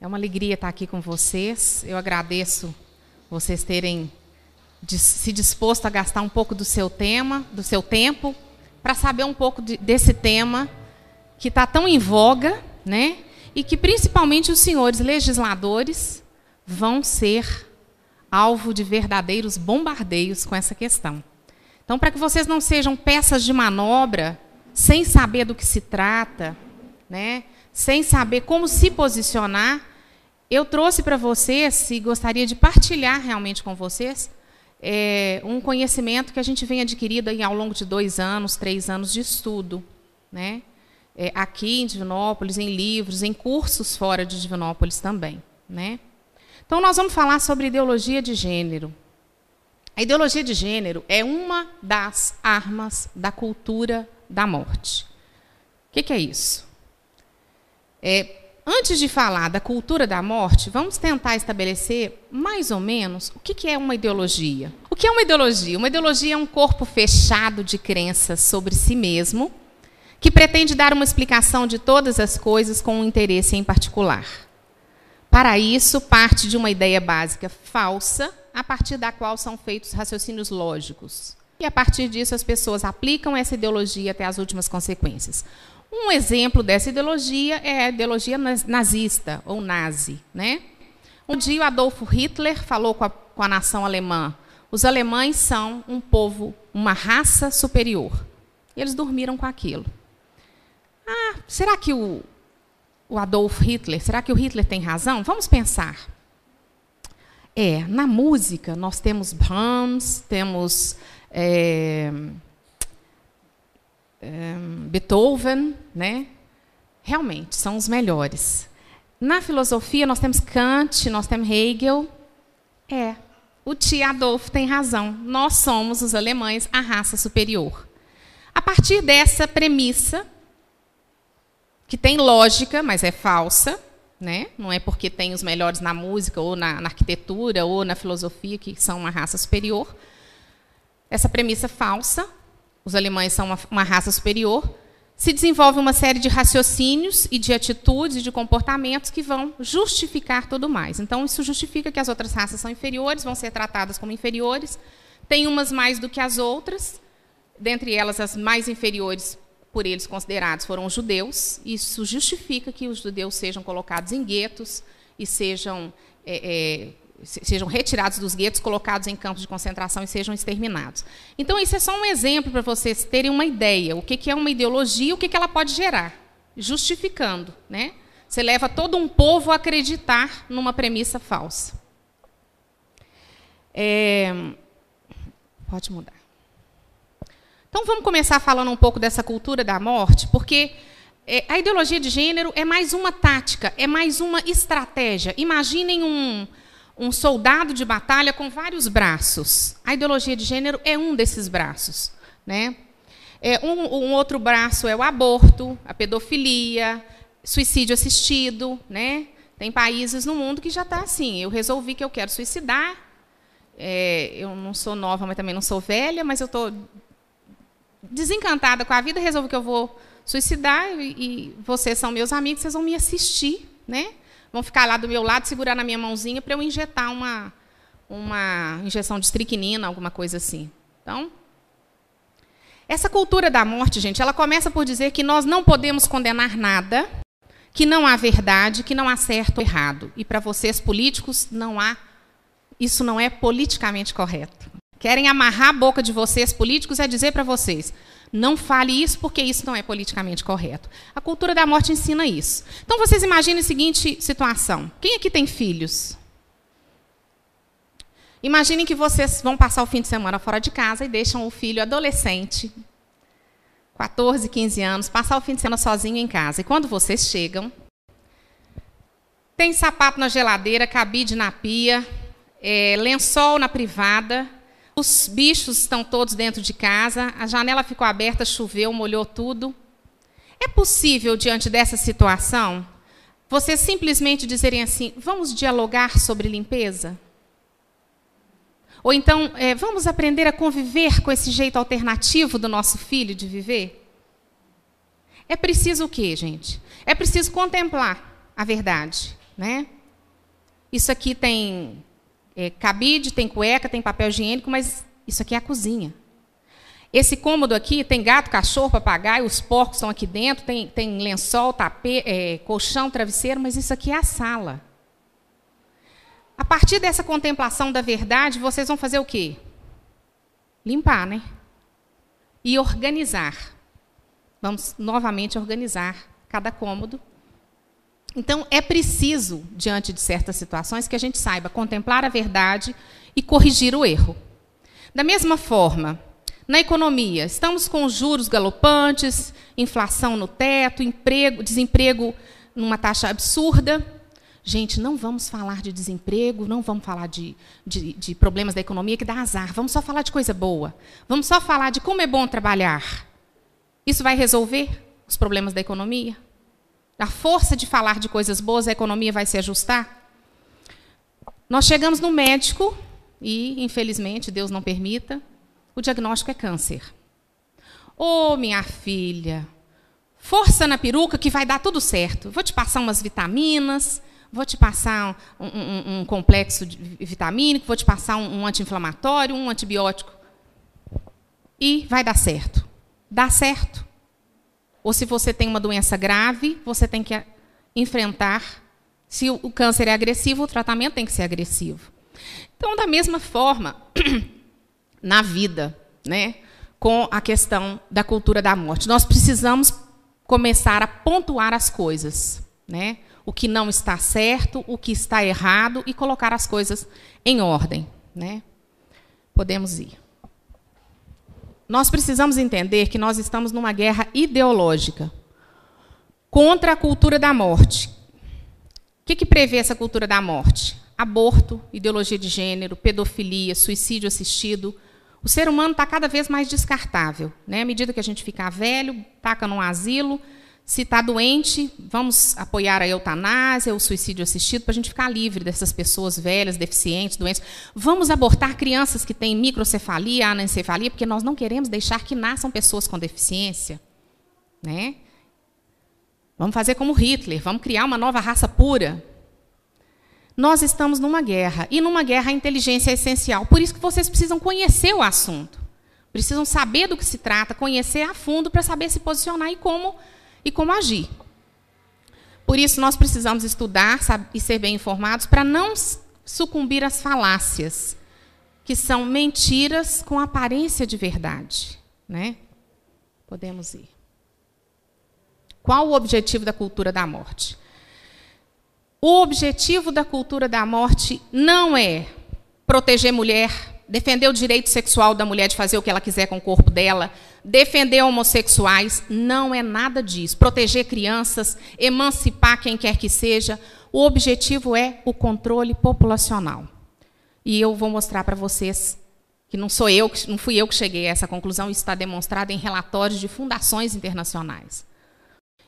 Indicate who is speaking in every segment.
Speaker 1: É uma alegria estar aqui com vocês. Eu agradeço vocês terem se disposto a gastar um pouco do seu tema, do seu tempo, para saber um pouco de, desse tema que está tão em voga, né? E que principalmente os senhores legisladores vão ser alvo de verdadeiros bombardeios com essa questão. Então, para que vocês não sejam peças de manobra, sem saber do que se trata, né? sem saber como se posicionar, eu trouxe para vocês, e gostaria de partilhar realmente com vocês, é, um conhecimento que a gente vem adquirindo aí ao longo de dois anos, três anos de estudo. Né? É, aqui em Divinópolis, em livros, em cursos fora de Divinópolis também. Né? Então, nós vamos falar sobre ideologia de gênero. A ideologia de gênero é uma das armas da cultura da morte. O que, que é isso? É, antes de falar da cultura da morte, vamos tentar estabelecer mais ou menos o que, é uma ideologia. O que é uma ideologia? Uma ideologia é um corpo fechado de crenças sobre si mesmo, que pretende dar uma explicação de todas as coisas com um interesse em particular. Para isso, parte de uma ideia básica falsa a partir da qual são feitos raciocínios lógicos. E a partir disso, as pessoas aplicam essa ideologia até as últimas consequências. Um exemplo dessa ideologia é a ideologia nazista, ou nazi. Né? Um dia, Adolfo Hitler falou com a, com a nação alemã: os alemães são um povo, uma raça superior. E eles dormiram com aquilo. Ah, será que o, o Adolf Hitler, será que o Hitler tem razão? Vamos pensar. É, na música nós temos Brahms, temos é, é, Beethoven, né? Realmente são os melhores. Na filosofia nós temos Kant, nós temos Hegel. É, o tio Adolfo tem razão. Nós somos os alemães a raça superior. A partir dessa premissa, que tem lógica, mas é falsa, né? Não é porque tem os melhores na música, ou na, na, arquitetura, ou na filosofia, que são uma raça superior. Essa premissa falsa, os alemães são uma, uma raça superior, se desenvolve uma série de raciocínios e de atitudes e de comportamentos que vão justificar tudo mais. Então, isso justifica que as outras raças são inferiores, vão ser tratadas como inferiores. Tem umas mais do que as outras, dentre elas as mais inferiores por eles considerados foram os judeus. Isso justifica que os judeus sejam colocados em guetos e sejam, é, é, sejam retirados dos guetos, colocados em campos de concentração e sejam exterminados. Então, isso é só um exemplo para vocês terem uma ideia. O que é uma ideologia, o que ela pode gerar, justificando. Né? Você leva todo um povo a acreditar numa premissa falsa. É, pode mudar. Então vamos começar falando um pouco dessa cultura da morte, porque é, a ideologia de gênero é mais uma tática, é mais uma estratégia. Imaginem um, um soldado de batalha com vários braços. A ideologia de gênero é um desses braços. Né? É, um, um, outro braço é o aborto, a pedofilia, suicídio assistido. Né? Tem países no mundo que já está assim. Eu resolvi que eu quero suicidar. É, eu não sou nova, mas também não sou velha, mas eu estou desencantada com a vida, resolvo que eu vou suicidar e, e vocês são meus amigos, vocês vão me assistir, né? Vão ficar lá do meu lado, segurar na minha mãozinha para eu injetar uma, uma injeção de estricnina, alguma coisa assim. Então, essa cultura da morte, gente, ela começa por dizer que nós não podemos condenar nada, que não há verdade, que não há certo ou errado. E para vocês políticos, não há isso não é politicamente correto. Querem amarrar a boca de vocês, políticos, é dizer para vocês: não fale isso porque isso não é politicamente correto. A cultura da morte ensina isso. Então vocês imaginem a seguinte situação: quem aqui tem filhos? Imaginem que vocês vão passar o fim de semana fora de casa e deixam o filho adolescente, 14, 15 anos, passar o fim de semana sozinho em casa. E quando vocês chegam, tem sapato na geladeira, cabide na pia, é, lençol na privada, os bichos estão todos dentro de casa, a janela ficou aberta, choveu, molhou tudo. É possível, diante dessa situação, vocês simplesmente dizerem assim: vamos dialogar sobre limpeza? Ou então, é, vamos aprender a conviver com esse jeito alternativo do nosso filho de viver? É preciso o quê, gente? É preciso contemplar a verdade. né? Isso aqui tem é, cabide, tem cueca, tem papel higiênico, mas isso aqui é a cozinha. Esse cômodo aqui tem gato, cachorro, papagaio, os porcos estão aqui dentro, tem, tem lençol, tapete, é, colchão, travesseiro, mas isso aqui é a sala. A partir dessa contemplação da verdade, vocês vão fazer o quê? Limpar, né? E organizar. Vamos novamente organizar cada cômodo. Então, é preciso, diante de certas situações, que a gente saiba contemplar a verdade e corrigir o erro. Da mesma forma, na economia, estamos com juros galopantes, inflação no teto, emprego, desemprego numa taxa absurda. Gente, não vamos falar de desemprego, não vamos falar de, de, de, problemas da economia que dá azar. Vamos só falar de coisa boa. Vamos só falar de como é bom trabalhar. Isso vai resolver os problemas da economia? A força de falar de coisas boas, a economia vai se ajustar? Nós chegamos no médico e, infelizmente, Deus não permita, o diagnóstico é câncer. Ô, oh, minha filha, força na peruca que vai dar tudo certo. Vou te passar umas vitaminas, vou te passar um, um, um complexo vitamínico, vou te passar um, um anti-inflamatório, um antibiótico. E vai dar certo. Dá certo. Ou se você tem uma doença grave, você tem que enfrentar. Se o câncer é agressivo, o tratamento tem que ser agressivo. Então, da mesma forma, na vida, né, com a questão da cultura da morte. Nós precisamos começar a pontuar as coisas, né? O que não está certo, o que está errado e colocar as coisas em ordem, né? Podemos ir. Nós precisamos entender que nós estamos numa guerra ideológica contra a cultura da morte. O que, que prevê essa cultura da morte? Aborto, ideologia de gênero, pedofilia, suicídio assistido, o ser humano está cada vez mais descartável. Né? À medida que a gente ficar velho, taca num asilo. Se está doente, vamos apoiar a eutanásia, o suicídio assistido, para a gente ficar livre dessas pessoas velhas, deficientes, doentes. Vamos abortar crianças que têm microcefalia, anencefalia, porque nós não queremos deixar que nasçam pessoas com deficiência. Né? Vamos fazer como Hitler, vamos criar uma nova raça pura. Nós estamos numa guerra, e numa guerra a inteligência é essencial. Por isso que vocês precisam conhecer o assunto. Precisam saber do que se trata, conhecer a fundo para saber se posicionar e como, e como agir. Por isso, nós precisamos estudar e ser bem informados para não sucumbir às falácias, que são mentiras com aparência de verdade. Né? Podemos ir. Qual o objetivo da cultura da morte? O objetivo da cultura da morte não é proteger mulher, defender o direito sexual da mulher de fazer o que ela quiser com o corpo dela, defender homossexuais, não é nada disso. Proteger crianças, emancipar quem quer que seja. O objetivo é o controle populacional. E eu vou mostrar para vocês que não sou eu, não fui eu que cheguei a essa conclusão, isso está demonstrado em relatórios de fundações internacionais.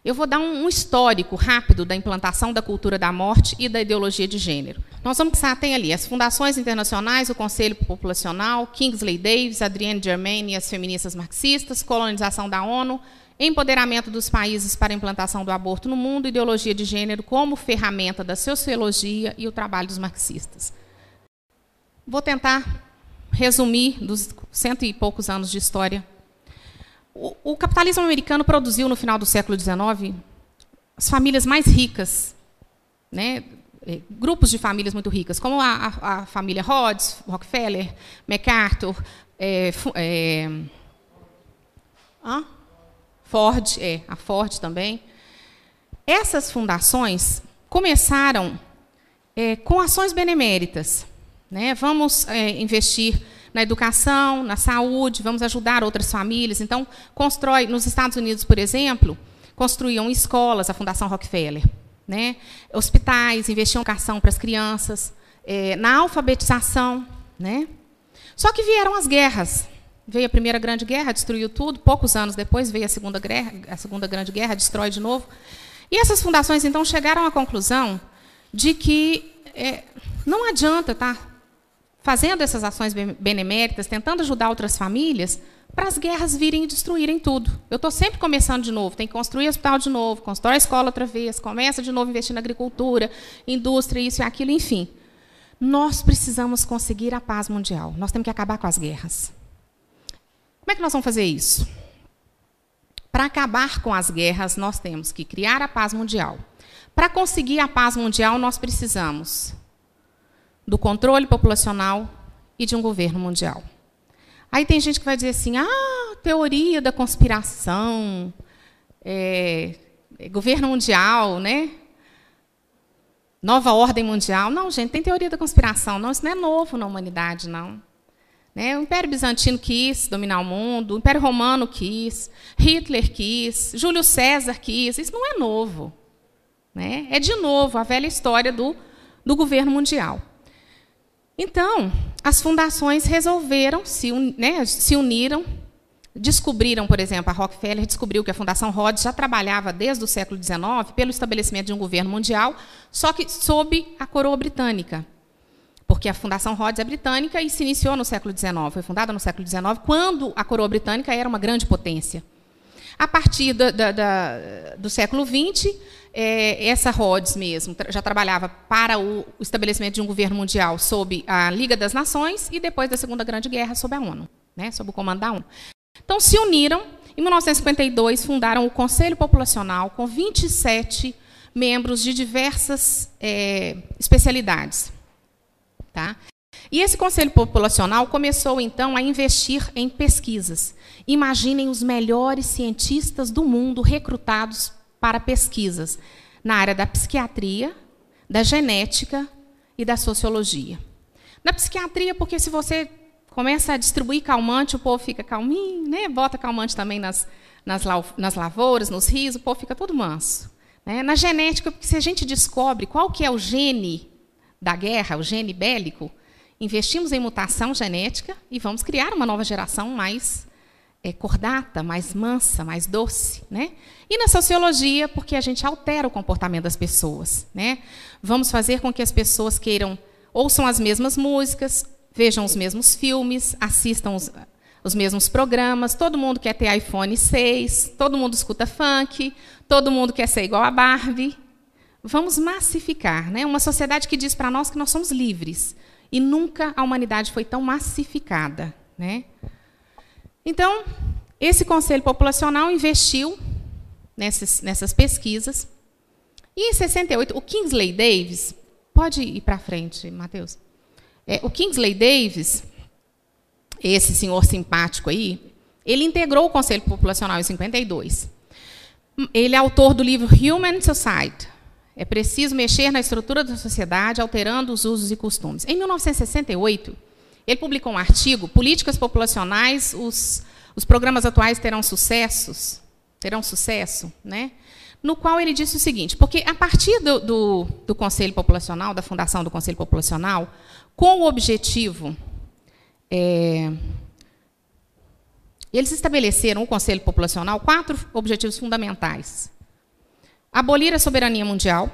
Speaker 1: Eu vou dar um, histórico rápido da implantação da cultura da morte e da ideologia de gênero. Nós vamos pensar, tem ali as fundações internacionais, o Conselho Populacional, Kingsley Davis, Adrienne Germain e as feministas marxistas, colonização da ONU, empoderamento dos países para a implantação do aborto no mundo, ideologia de gênero como ferramenta da sociologia e o trabalho dos marxistas. Vou tentar resumir dos cento e poucos anos de história o, o capitalismo americano produziu, no final do século XIX, as famílias mais ricas, né, eh, grupos de famílias muito ricas, como a, a, família Rhodes, Rockefeller, MacArthur, é, é, Ford, é, a Ford também. Essas fundações começaram é, com ações beneméritas. Né? Vamos investir na educação, na saúde, vamos ajudar outras famílias. Então, constrói, nos Estados Unidos, por exemplo, construíam escolas, a Fundação Rockefeller, né? hospitais, investiam em educação para as crianças, é, na alfabetização. Né? Só que vieram as guerras. Veio a Primeira Grande Guerra, destruiu tudo. Poucos anos depois veio a Segunda, guerra, a Segunda Grande Guerra, destrói de novo. E essas fundações, então, chegaram à conclusão de que é, não adianta tá, fazendo essas ações beneméritas, tentando ajudar outras famílias, para as guerras virem e destruírem tudo. Eu estou sempre começando de novo, tem que construir hospital de novo, constrói a escola outra vez, começa de novo investir na agricultura, indústria, isso e aquilo, enfim. Nós precisamos conseguir a paz mundial. Nós temos que acabar com as guerras. Como é que nós vamos fazer isso? Para acabar com as guerras, nós temos que criar a paz mundial. Para conseguir a paz mundial, nós precisamos do controle populacional e de um governo mundial. Aí tem gente que vai dizer assim: ah, teoria da conspiração, é, é, governo mundial, né? Nova ordem mundial. Não, gente, tem teoria da conspiração. Não, isso não é novo na humanidade, não. Né? O Império Bizantino quis dominar o mundo, o Império Romano quis, Hitler quis, Júlio César quis. Isso não é novo. Né? É, de novo, a velha história do, do governo mundial. Então, as fundações resolveram, se, un, né, se uniram, descobriram, por exemplo, a Rockefeller descobriu que a Fundação Rhodes já trabalhava desde o século XIX pelo estabelecimento de um governo mundial, só que sob a coroa britânica. Porque a Fundação Rhodes é britânica e se iniciou no século XIX, foi fundada no século XIX, quando a coroa britânica era uma grande potência. A partir da, da, da, do século XX, é, essa Rhodes mesmo já trabalhava para o estabelecimento de um governo mundial sob a Liga das Nações e depois da Segunda Grande Guerra sob a ONU, né, sob o comando da ONU. Então se uniram, em 1952 fundaram o Conselho Populacional com 27 membros de diversas é, especialidades. Tá? E esse Conselho Populacional começou, então, a investir em pesquisas. Imaginem os melhores cientistas do mundo recrutados para pesquisas na área da psiquiatria, da genética e da sociologia. Na psiquiatria, porque se você começa a distribuir calmante, o povo fica calminho, né? bota calmante também nas, nas, nas lavouras, nos rios, o povo fica todo manso. Né? Na genética, porque se a gente descobre qual que é o gene da guerra, o gene bélico, investimos em mutação genética e vamos criar uma nova geração mais é, cordata, mais mansa, mais doce. Né? E na sociologia, porque a gente altera o comportamento das pessoas. Né? Vamos fazer com que as pessoas queiram, ouçam as mesmas músicas, vejam os mesmos filmes, assistam os, os mesmos programas, todo mundo quer ter iPhone 6, todo mundo escuta funk, todo mundo quer ser igual a Barbie. Vamos massificar, né? Uma sociedade que diz para nós que nós somos livres. E nunca a humanidade foi tão massificada, né? Então, esse Conselho Populacional investiu nessas, nessas pesquisas. E em 68, o Kingsley Davis, pode ir para frente, Matheus. É, o Kingsley Davis, esse senhor simpático aí, ele integrou o Conselho Populacional em 52. Ele é autor do livro Human Society. É preciso mexer na estrutura da sociedade, alterando os usos e costumes. Em 1968, ele publicou um artigo, Políticas Populacionais, os, os programas atuais terão sucessos, terão sucesso, né? no qual ele disse o seguinte, porque a partir do, do, do Conselho Populacional, da fundação do Conselho Populacional, com o objetivo... É, eles estabeleceram, o Conselho Populacional, quatro objetivos fundamentais. Abolir a soberania mundial,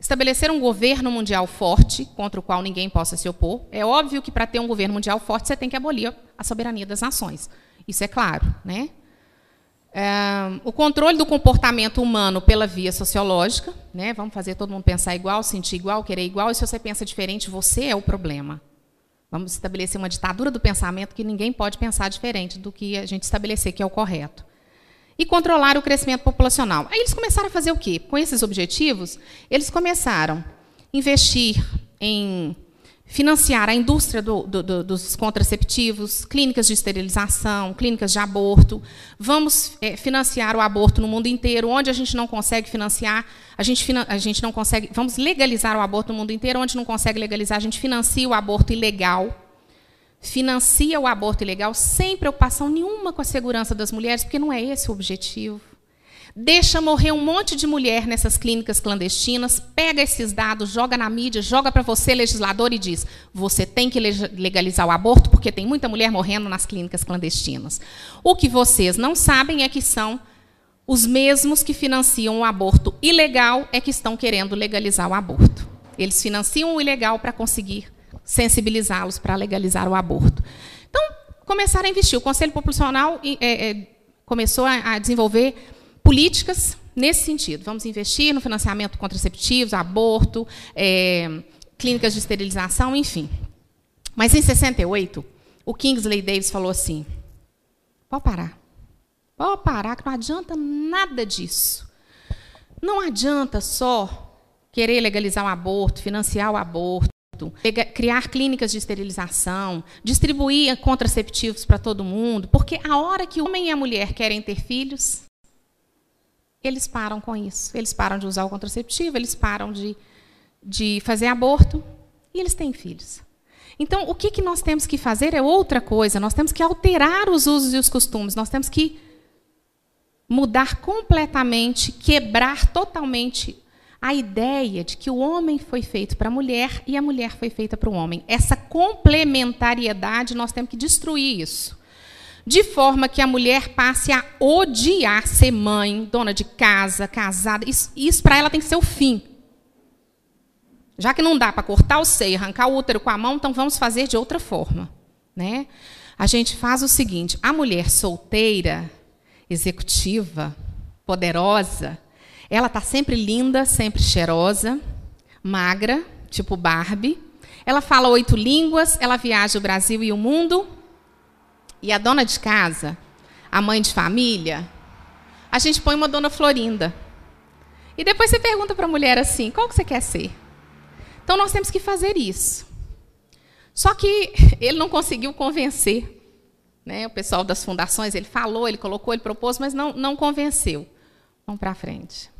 Speaker 1: Estabelecer um governo mundial forte, contra o qual ninguém possa se opor. É óbvio que para ter um governo mundial forte, você tem que abolir a soberania das nações. Isso é claro. Né? É, o controle do comportamento humano pela via sociológica. Né? Vamos fazer todo mundo pensar igual, sentir igual, querer igual. E se você pensa diferente, você é o problema. Vamos estabelecer uma ditadura do pensamento que ninguém pode pensar diferente do que a gente estabelecer que é o correto e controlar o crescimento populacional. Aí eles começaram a fazer o quê? Com esses objetivos, eles começaram a investir em financiar a indústria do, do, do, dos contraceptivos, clínicas de esterilização, clínicas de aborto. Vamos é, financiar o aborto no mundo inteiro. Onde a gente não consegue financiar, a gente, a gente não consegue. Vamos legalizar o aborto no mundo inteiro. Onde não consegue legalizar, a gente financia o aborto ilegal financia o aborto ilegal sem preocupação nenhuma com a segurança das mulheres, porque não é esse o objetivo. Deixa morrer um monte de mulher nessas clínicas clandestinas, pega esses dados, joga na mídia, joga para você, legislador, e diz: você tem que legalizar o aborto porque tem muita mulher morrendo nas clínicas clandestinas. O que vocês não sabem é que são os mesmos que financiam o aborto ilegal é que estão querendo legalizar o aborto. Eles financiam o ilegal para conseguir sensibilizá-los para legalizar o aborto. Então, começaram a investir. O Conselho Populacional é, é, começou a, a desenvolver políticas nesse sentido. Vamos investir no financiamento contraceptivos, aborto, é, clínicas de esterilização, enfim. Mas em 68, o Kingsley Davis falou assim: pode parar. Pode parar, que não adianta nada disso. Não adianta só querer legalizar o aborto, financiar o aborto, criar clínicas de esterilização, distribuir contraceptivos para todo mundo, porque a hora que o homem e a mulher querem ter filhos, eles param com isso. Eles param de usar o contraceptivo, eles param de, de fazer aborto e eles têm filhos. Então, o que, que nós temos que fazer é outra coisa. Nós temos que alterar os usos e os costumes. Nós temos que mudar completamente, quebrar totalmente a ideia de que o homem foi feito para a mulher e a mulher foi feita para o homem. Essa complementariedade, nós temos que destruir isso. De forma que a mulher passe a odiar ser mãe, dona de casa, casada. Isso, isso para ela tem que ser o fim. Já que não dá para cortar o seio, arrancar o útero com a mão, então vamos fazer de outra forma. Né? A gente faz o seguinte: a mulher solteira, executiva, poderosa, ela está sempre linda, sempre cheirosa, magra, tipo Barbie. Ela fala oito línguas, ela viaja o Brasil e o mundo. E a dona de casa, a mãe de família, a gente põe uma dona Florinda. E depois você pergunta para a mulher assim: qual que você quer ser? Então nós temos que fazer isso. Só que ele não conseguiu convencer. Né? O pessoal das fundações, ele falou, ele colocou, ele propôs, mas não, não convenceu. Vamos para frente.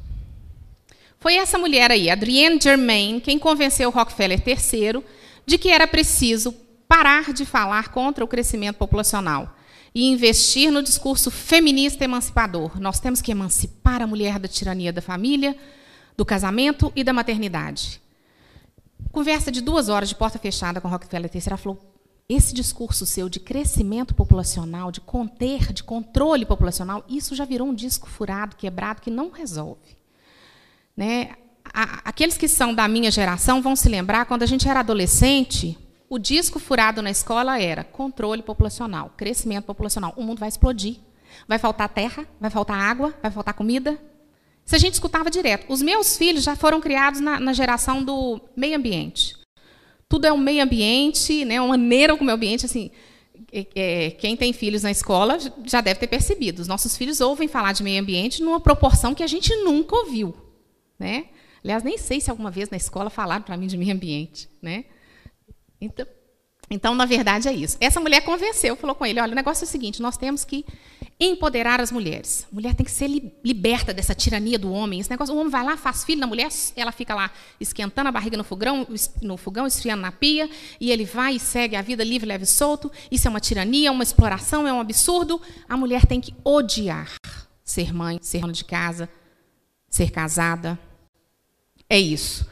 Speaker 1: Foi essa mulher aí, Adrienne Germain, quem convenceu Rockefeller III de que era preciso parar de falar contra o crescimento populacional e investir no discurso feminista emancipador. Nós temos que emancipar a mulher da tirania da família, do casamento e da maternidade. Conversa de duas horas de porta fechada com Rockefeller III. Ela falou: esse discurso seu de crescimento populacional, de conter, de controle populacional, isso já virou um disco furado, quebrado, que não resolve. Né? Aqueles que são da minha geração vão se lembrar, quando a gente era adolescente, o disco furado na escola era controle populacional, crescimento populacional. O mundo vai explodir. Vai faltar terra, vai faltar água, vai faltar comida. Isso a gente escutava direto. Os meus filhos já foram criados na, na geração do meio ambiente. Tudo é um meio ambiente, né, uma maneira como o meio ambiente. Assim, é, é, quem tem filhos na escola já deve ter percebido. Os nossos filhos ouvem falar de meio ambiente numa proporção que a gente nunca ouviu. Né? Aliás, nem sei se alguma vez na escola falaram para mim de meio ambiente. Né? Então, então, na verdade, é isso. Essa mulher convenceu, falou com ele: olha, o negócio é o seguinte, nós temos que empoderar as mulheres. A mulher tem que ser liberta dessa tirania do homem. Esse negócio, o homem vai lá, faz filho na mulher, ela fica lá esquentando a barriga no fogão, no fogão, esfriando na pia, e ele vai e segue a vida livre, leve e solto. Isso é uma tirania, uma exploração, é um absurdo. A mulher tem que odiar ser mãe, ser dona de casa, ser casada. É isso.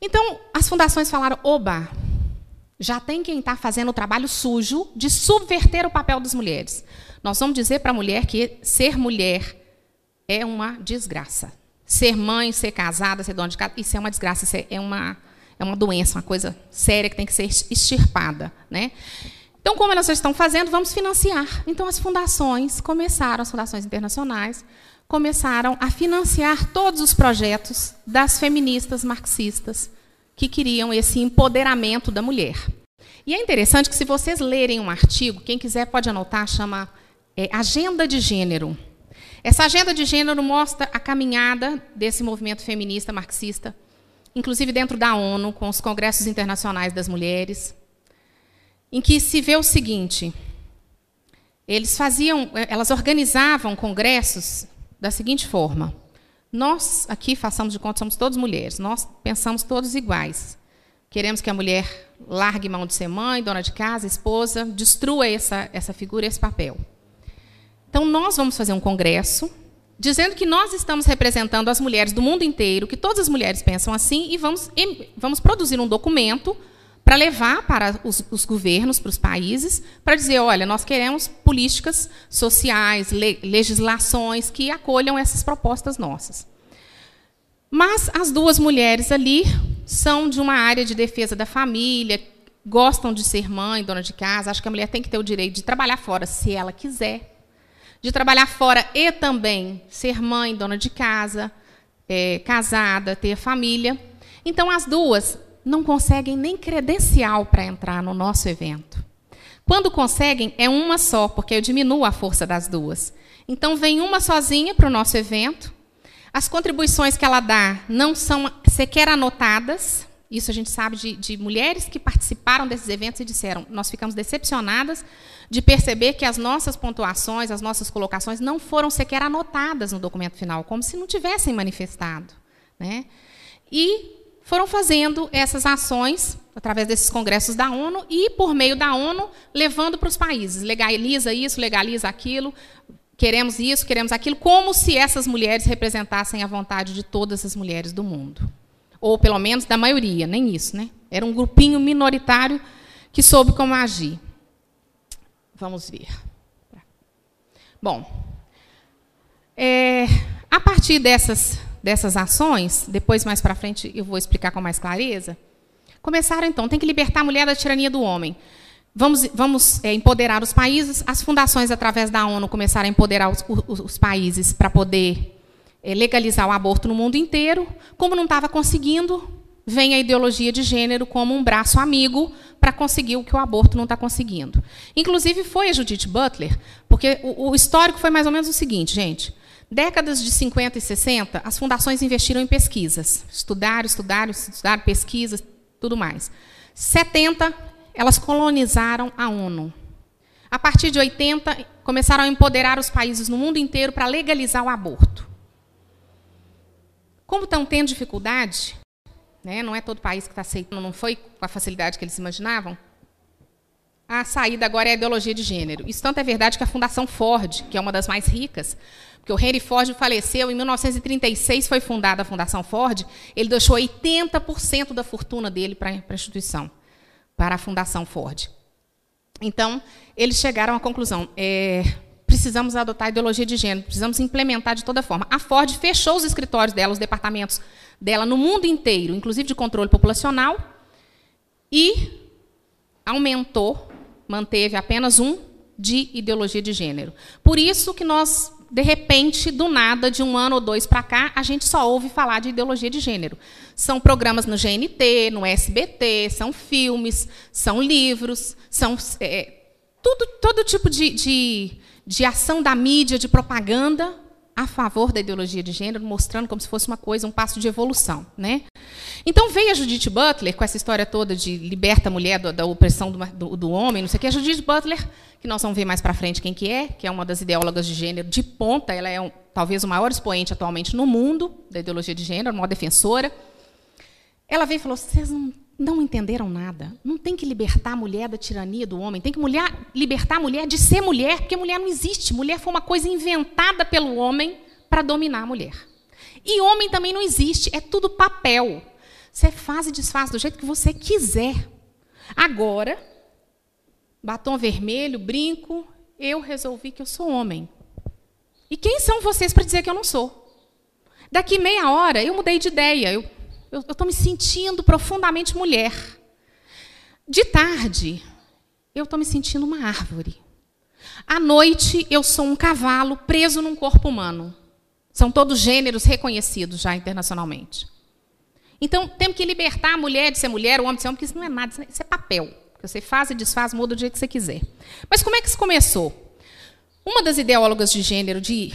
Speaker 1: Então, as fundações falaram: oba, já tem quem está fazendo o trabalho sujo de subverter o papel das mulheres. Nós vamos dizer para a mulher que ser mulher é uma desgraça. Ser mãe, ser casada, ser dona de casa, isso é uma desgraça, isso é uma, é uma doença, uma coisa séria que tem que ser extirpada. Né? Então, como elas já estão fazendo, vamos financiar. Então, as fundações começaram, as fundações internacionais, começaram a financiar todos os projetos das feministas marxistas que queriam esse empoderamento da mulher. E é interessante que, se vocês lerem um artigo, quem quiser pode anotar, chama é, Agenda de Gênero. Essa agenda de gênero mostra a caminhada desse movimento feminista marxista, inclusive dentro da ONU, com os congressos internacionais das mulheres, em que se vê o seguinte: eles faziam, elas organizavam congressos da seguinte forma: nós aqui façamos de conta somos todas mulheres, nós pensamos todos iguais. Queremos que a mulher largue mão de ser mãe, dona de casa, esposa, destrua essa, essa figura, esse papel. Então, nós vamos fazer um congresso dizendo que nós estamos representando as mulheres do mundo inteiro, que todas as mulheres pensam assim, e vamos, vamos produzir um documento para levar para os, os, governos, para os países, para dizer, olha, nós queremos políticas sociais, le, legislações que acolham essas propostas nossas. Mas as duas mulheres ali são de uma área de defesa da família, gostam de ser mãe, dona de casa, acham que a mulher tem que ter o direito de trabalhar fora se ela quiser, de trabalhar fora e também ser mãe, dona de casa, é, casada, ter família. Então, as duas não conseguem nem credencial para entrar no nosso evento. Quando conseguem, é uma só, porque eu diminuo a força das duas. Então, vem uma sozinha para o nosso evento. As contribuições que ela dá não são sequer anotadas. Isso a gente sabe de, de mulheres que participaram desses eventos e disseram: nós ficamos decepcionadas de perceber que as nossas pontuações, as nossas colocações não foram sequer anotadas no documento final, como se não tivessem manifestado. Né? E foram fazendo essas ações através desses congressos da ONU e, por meio da ONU, levando para os países. Legaliza isso, legaliza aquilo, queremos isso, queremos aquilo, como se essas mulheres representassem a vontade de todas as mulheres do mundo. Ou, pelo menos, da maioria, nem isso. Né? Era um grupinho minoritário que soube como agir. Vamos ver. Bom, é, a partir dessas dessas ações, depois mais para frente eu vou explicar com mais clareza, começaram então, tem que libertar a mulher da tirania do homem. Vamos, vamos é, empoderar os países. As fundações, através da ONU, começaram a empoderar os, os, os países para poder é, legalizar o aborto no mundo inteiro. Como não estava conseguindo, vem a ideologia de gênero como um braço amigo para conseguir o que o aborto não está conseguindo. Inclusive, foi a Judith Butler, porque o, o histórico foi mais ou menos o seguinte, gente. Décadas de 50 e 60, as fundações investiram em pesquisas. Estudaram, estudaram, estudaram, pesquisas, tudo mais. 70, elas colonizaram a ONU. A partir de 80, começaram a empoderar os países no mundo inteiro para legalizar o aborto. Como estão tendo dificuldade, né, não é todo país que está aceitando, não foi com a facilidade que eles imaginavam, a saída agora é a ideologia de gênero. Isso tanto é verdade que a Fundação Ford, que é uma das mais ricas, porque o Henry Ford faleceu em 1936, foi fundada a Fundação Ford, ele deixou 80% da fortuna dele para a instituição, para a Fundação Ford. Então, eles chegaram à conclusão: é, precisamos adotar a ideologia de gênero, precisamos implementar de toda forma. A Ford fechou os escritórios dela, os departamentos dela no mundo inteiro, inclusive de controle populacional, e aumentou, manteve apenas um de ideologia de gênero. Por isso que nós de repente, do nada, de um ano ou dois para cá, a gente só ouve falar de ideologia de gênero. São programas no GNT, no SBT, são filmes, são livros, são é, tudo, todo tipo de, de, de ação da mídia, de propaganda a favor da ideologia de gênero, mostrando como se fosse uma coisa, um passo de evolução. Né? Então veio a Judith Butler, com essa história toda de liberta a mulher da, opressão do, do, do, homem, não sei o que. A Judith Butler, que nós vamos ver mais para frente quem que é, que é uma das ideólogas de gênero de ponta, ela é um, talvez o maior expoente atualmente no mundo da ideologia de gênero, uma defensora. Ela veio e falou: vocês não, não entenderam nada. Não tem que libertar a mulher da tirania do homem. Tem que mulher, libertar a mulher de ser mulher, porque mulher não existe. Mulher foi uma coisa inventada pelo homem para dominar a mulher. E homem também não existe. É tudo papel. Você faz e desfaz do jeito que você quiser. Agora, batom vermelho, brinco, eu resolvi que eu sou homem. E quem são vocês para dizer que eu não sou? Daqui meia hora, eu mudei de ideia. Eu eu estou me sentindo profundamente mulher. De tarde, eu estou me sentindo uma árvore. À noite, eu sou um cavalo preso num corpo humano. São todos gêneros reconhecidos já internacionalmente. Então, temos que libertar a mulher de ser mulher, o homem de ser homem, porque isso não é nada, isso é papel. Que você faz e desfaz, muda do jeito que você quiser. Mas como é que isso começou? Uma das ideólogas de gênero de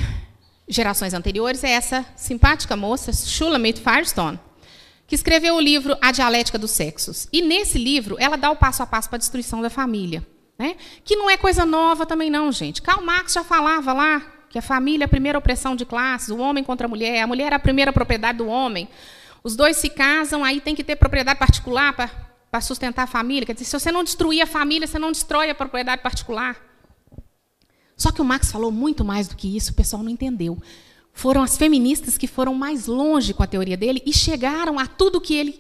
Speaker 1: gerações anteriores é essa simpática moça, Shulamit Firestone, que escreveu o livro A Dialética dos Sexos. E nesse livro, ela dá o passo a passo para a destruição da família. Né? Que não é coisa nova também, não, gente. Karl Marx já falava lá que a família é a primeira opressão de classes, o homem contra a mulher, a mulher é a primeira propriedade do homem. Os dois se casam, aí tem que ter propriedade particular para sustentar a família. Quer dizer, se você não destruir a família, você não destrói a propriedade particular. Só que o Marx falou muito mais do que isso, o pessoal não entendeu foram as feministas que foram mais longe com a teoria dele e chegaram a tudo que ele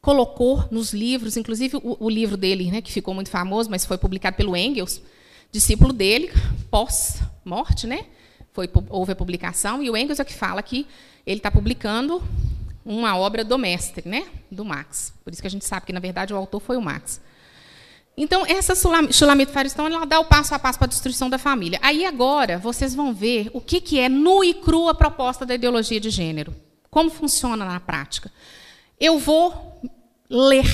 Speaker 1: colocou nos livros, inclusive o, o livro dele, né, que ficou muito famoso, mas foi publicado pelo Engels, discípulo dele, pós-morte, né? Foi, houve a publicação, e o Engels é que fala que ele está publicando uma obra do mestre, né, do Marx. Por isso que a gente sabe que, na verdade, o autor foi o Marx. Então, essa Shulamit Firestone, ela dá o passo a passo para a destruição da família. Aí, agora, vocês vão ver o que, que é nu e cru a proposta da ideologia de gênero. Como funciona na prática. Eu vou ler,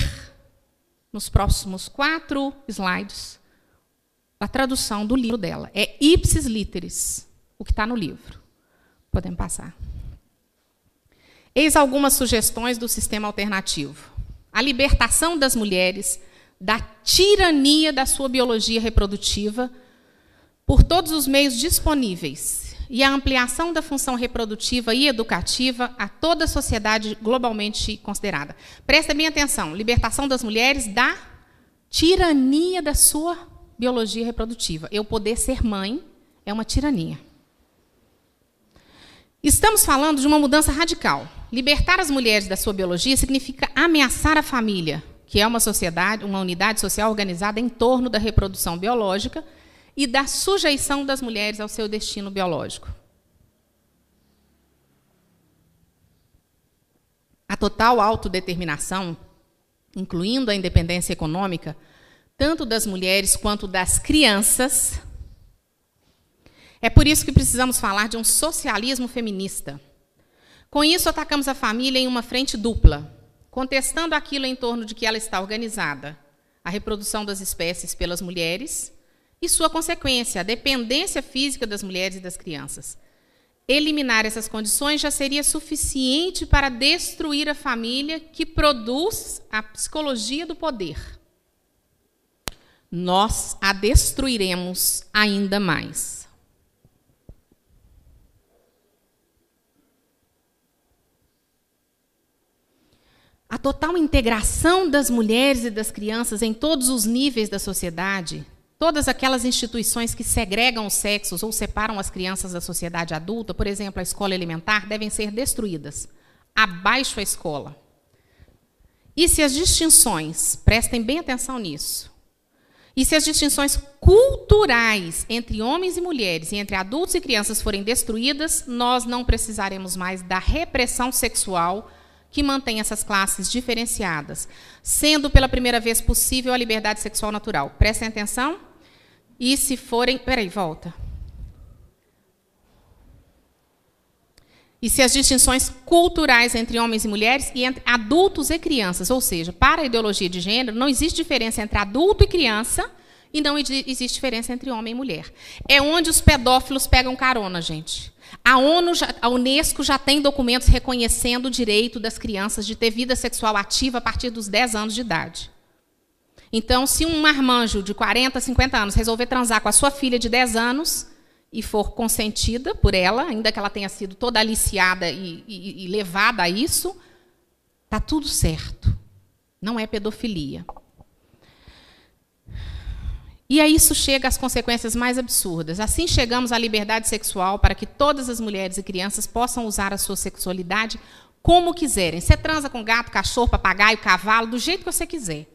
Speaker 1: nos próximos quatro slides, a tradução do livro dela. É ipsis literis, o que está no livro. Podemos passar. Eis algumas sugestões do sistema alternativo. A libertação das mulheres da tirania da sua biologia reprodutiva por todos os meios disponíveis e a ampliação da função reprodutiva e educativa a toda a sociedade globalmente considerada. Presta bem atenção: libertação das mulheres da tirania da sua biologia reprodutiva. Eu poder ser mãe é uma tirania. Estamos falando de uma mudança radical. Libertar as mulheres da sua biologia significa ameaçar a família, que é uma sociedade, uma unidade social organizada em torno da reprodução biológica e da sujeição das mulheres ao seu destino biológico. A total autodeterminação, incluindo a independência econômica, tanto das mulheres quanto das crianças. É por isso que precisamos falar de um socialismo feminista. Com isso, atacamos a família em uma frente dupla contestando aquilo em torno de que ela está organizada, a reprodução das espécies pelas mulheres e sua consequência, a dependência física das mulheres e das crianças. Eliminar essas condições já seria suficiente para destruir a família que produz a psicologia do poder. Nós a destruiremos ainda mais. A total integração das mulheres e das crianças em todos os níveis da sociedade, todas aquelas instituições que segregam os sexos ou separam as crianças da sociedade adulta, por exemplo, a escola elementar, devem ser destruídas. Abaixo a escola. E se as distinções, prestem bem atenção nisso, e se as distinções culturais entre homens e mulheres e entre adultos e crianças forem destruídas, nós não precisaremos mais da repressão sexual que mantém essas classes diferenciadas, sendo pela primeira vez possível a liberdade sexual natural. Prestem atenção. E se forem. Peraí, volta. E se as distinções culturais entre homens e mulheres e entre adultos e crianças, ou seja, para a ideologia de gênero, não existe diferença entre adulto e criança e não existe diferença entre homem e mulher. É onde os pedófilos pegam carona, gente. A, ONU já, a Unesco já tem documentos reconhecendo o direito das crianças de ter vida sexual ativa a partir dos 10 anos de idade. Então, se um marmanjo de 40, 50 anos resolver transar com a sua filha de 10 anos e for consentida por ela, ainda que ela tenha sido toda aliciada e, e, e levada a isso, está tudo certo. Não é pedofilia. E a isso chega às consequências mais absurdas. Assim chegamos à liberdade sexual para que todas as mulheres e crianças possam usar a sua sexualidade como quiserem. Você transa com gato, cachorro, papagaio, cavalo, do jeito que você quiser.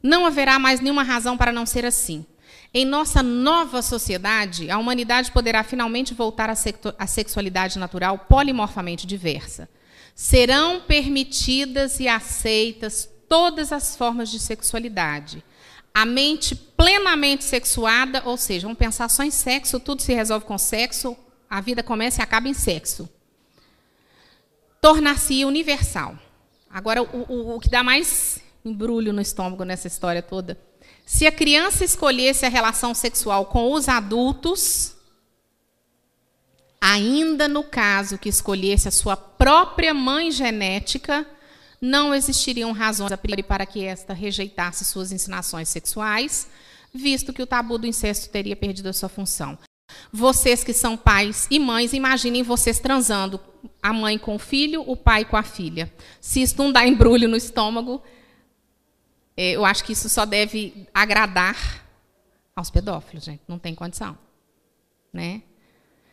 Speaker 1: Não haverá mais nenhuma razão para não ser assim. Em nossa nova sociedade, a humanidade poderá finalmente voltar à sexualidade natural polimorfamente diversa. Serão permitidas e aceitas todas as formas de sexualidade a mente plenamente sexuada, ou seja, vamos pensar só em sexo, tudo se resolve com sexo, a vida começa e acaba em sexo. Tornar-se universal. Agora, o, o, o que dá mais embrulho no estômago nessa história toda. Se a criança escolhesse a relação sexual com os adultos, ainda no caso que escolhesse a sua própria mãe genética, não existiriam razões a priori para que esta rejeitasse suas ensinações sexuais, visto que o tabu do incesto teria perdido a sua função. Vocês que são pais e mães, imaginem vocês transando, a mãe com o filho, o pai com a filha. Se isso não dá embrulho no estômago, é, eu acho que isso só deve agradar aos pedófilos, gente. Não tem condição. Né?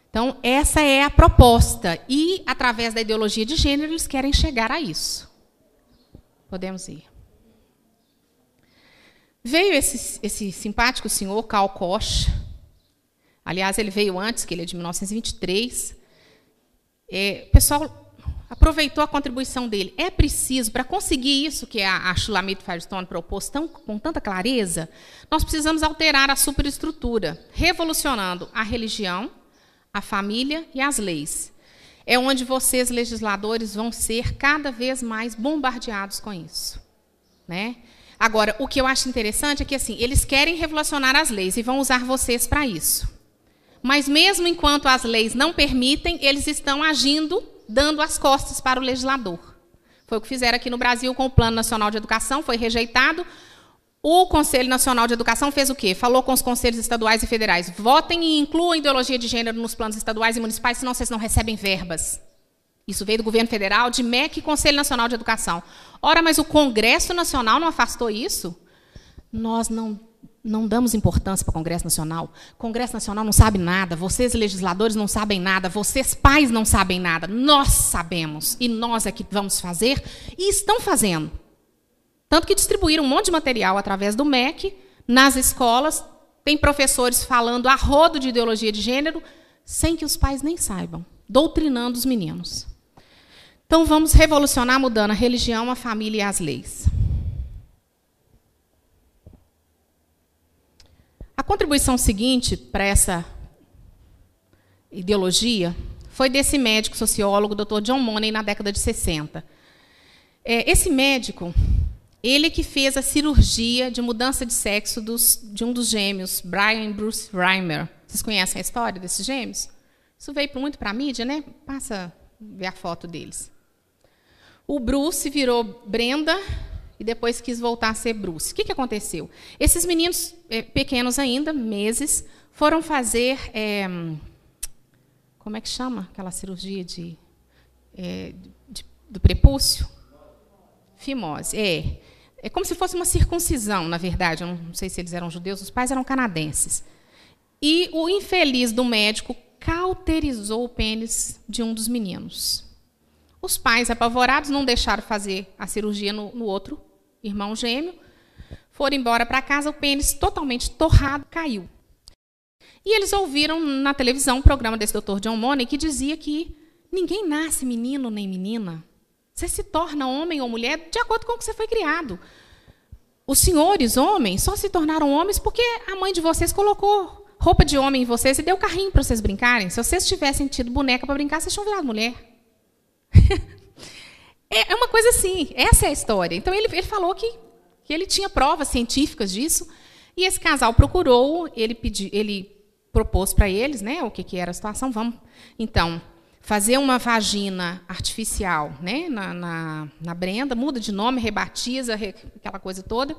Speaker 1: Então, essa é a proposta. E, através da ideologia de gênero, eles querem chegar a isso. Podemos ir. Veio esse, esse simpático senhor, Karl Koch. Aliás, ele veio antes, que ele é de 1923. É, pessoal, aproveitou a contribuição dele. É preciso, para conseguir isso que a, a Shulamit Firestone propôs tão, com tanta clareza, nós precisamos alterar a superestrutura, revolucionando a religião, a família e as leis. É onde vocês, legisladores, vão ser cada vez mais bombardeados com isso. Né? Agora, o que eu acho interessante é que assim, eles querem revolucionar as leis e vão usar vocês para isso. Mas mesmo enquanto as leis não permitem, eles estão agindo, dando as costas para o legislador. Foi o que fizeram aqui no Brasil com o Plano Nacional de Educação, foi rejeitado. O Conselho Nacional de Educação fez o quê? Falou com os conselhos estaduais e federais: votem e incluam ideologia de gênero nos planos estaduais e municipais, senão vocês não recebem verbas. Isso veio do governo federal, de MEC e Conselho Nacional de Educação. Ora, mas o Congresso Nacional não afastou isso? Nós não não damos importância para o Congresso Nacional. O Congresso Nacional não sabe nada, vocês legisladores não sabem nada, vocês pais não sabem nada. Nós sabemos e nós é que vamos fazer e estão fazendo. Tanto que distribuíram um monte de material através do MEC nas escolas, tem professores falando a rodo de ideologia de gênero sem que os pais nem saibam, doutrinando os meninos. Então vamos revolucionar mudando a religião, a família e as leis. A contribuição seguinte para essa ideologia foi desse médico sociólogo, Dr. John Money, na década de 60. É, esse médico, ele que fez a cirurgia de mudança de sexo dos, de um dos gêmeos, Brian e Bruce Reimer. Vocês conhecem a história desses gêmeos? Isso veio muito para a mídia, né? Passa ver a foto deles. O Bruce virou Brenda e depois quis voltar a ser Bruce. O que, que aconteceu? Esses meninos é, pequenos ainda, meses, foram fazer. É, como é que chama aquela cirurgia de, é, de, do prepúcio? Fimose. É. É como se fosse uma circuncisão, na verdade. Eu não sei se eles eram judeus, os pais eram canadenses. E o infeliz do médico cauterizou o pênis de um dos meninos. Os pais, apavorados, não deixaram fazer a cirurgia no, no outro irmão gêmeo, foram embora para casa, o pênis totalmente torrado caiu. E eles ouviram na televisão um programa desse Dr. John Money que dizia que ninguém nasce menino nem menina. Você se torna homem ou mulher de acordo com o que você foi criado. Os senhores, homens, só se tornaram homens porque a mãe de vocês colocou roupa de homem em vocês e deu carrinho para vocês brincarem. Se vocês tivessem tido boneca para brincar, vocês tinham virado mulher. É, é uma coisa assim, essa é a história. Então ele, ele falou que, que ele tinha provas científicas disso, e esse casal procurou, ele pediu, ele propôs para eles, né, o que, que era a situação. Vamos, então, fazer uma vagina artificial, né, na, na, na Brenda, muda de nome, rebatiza, re, aquela coisa toda.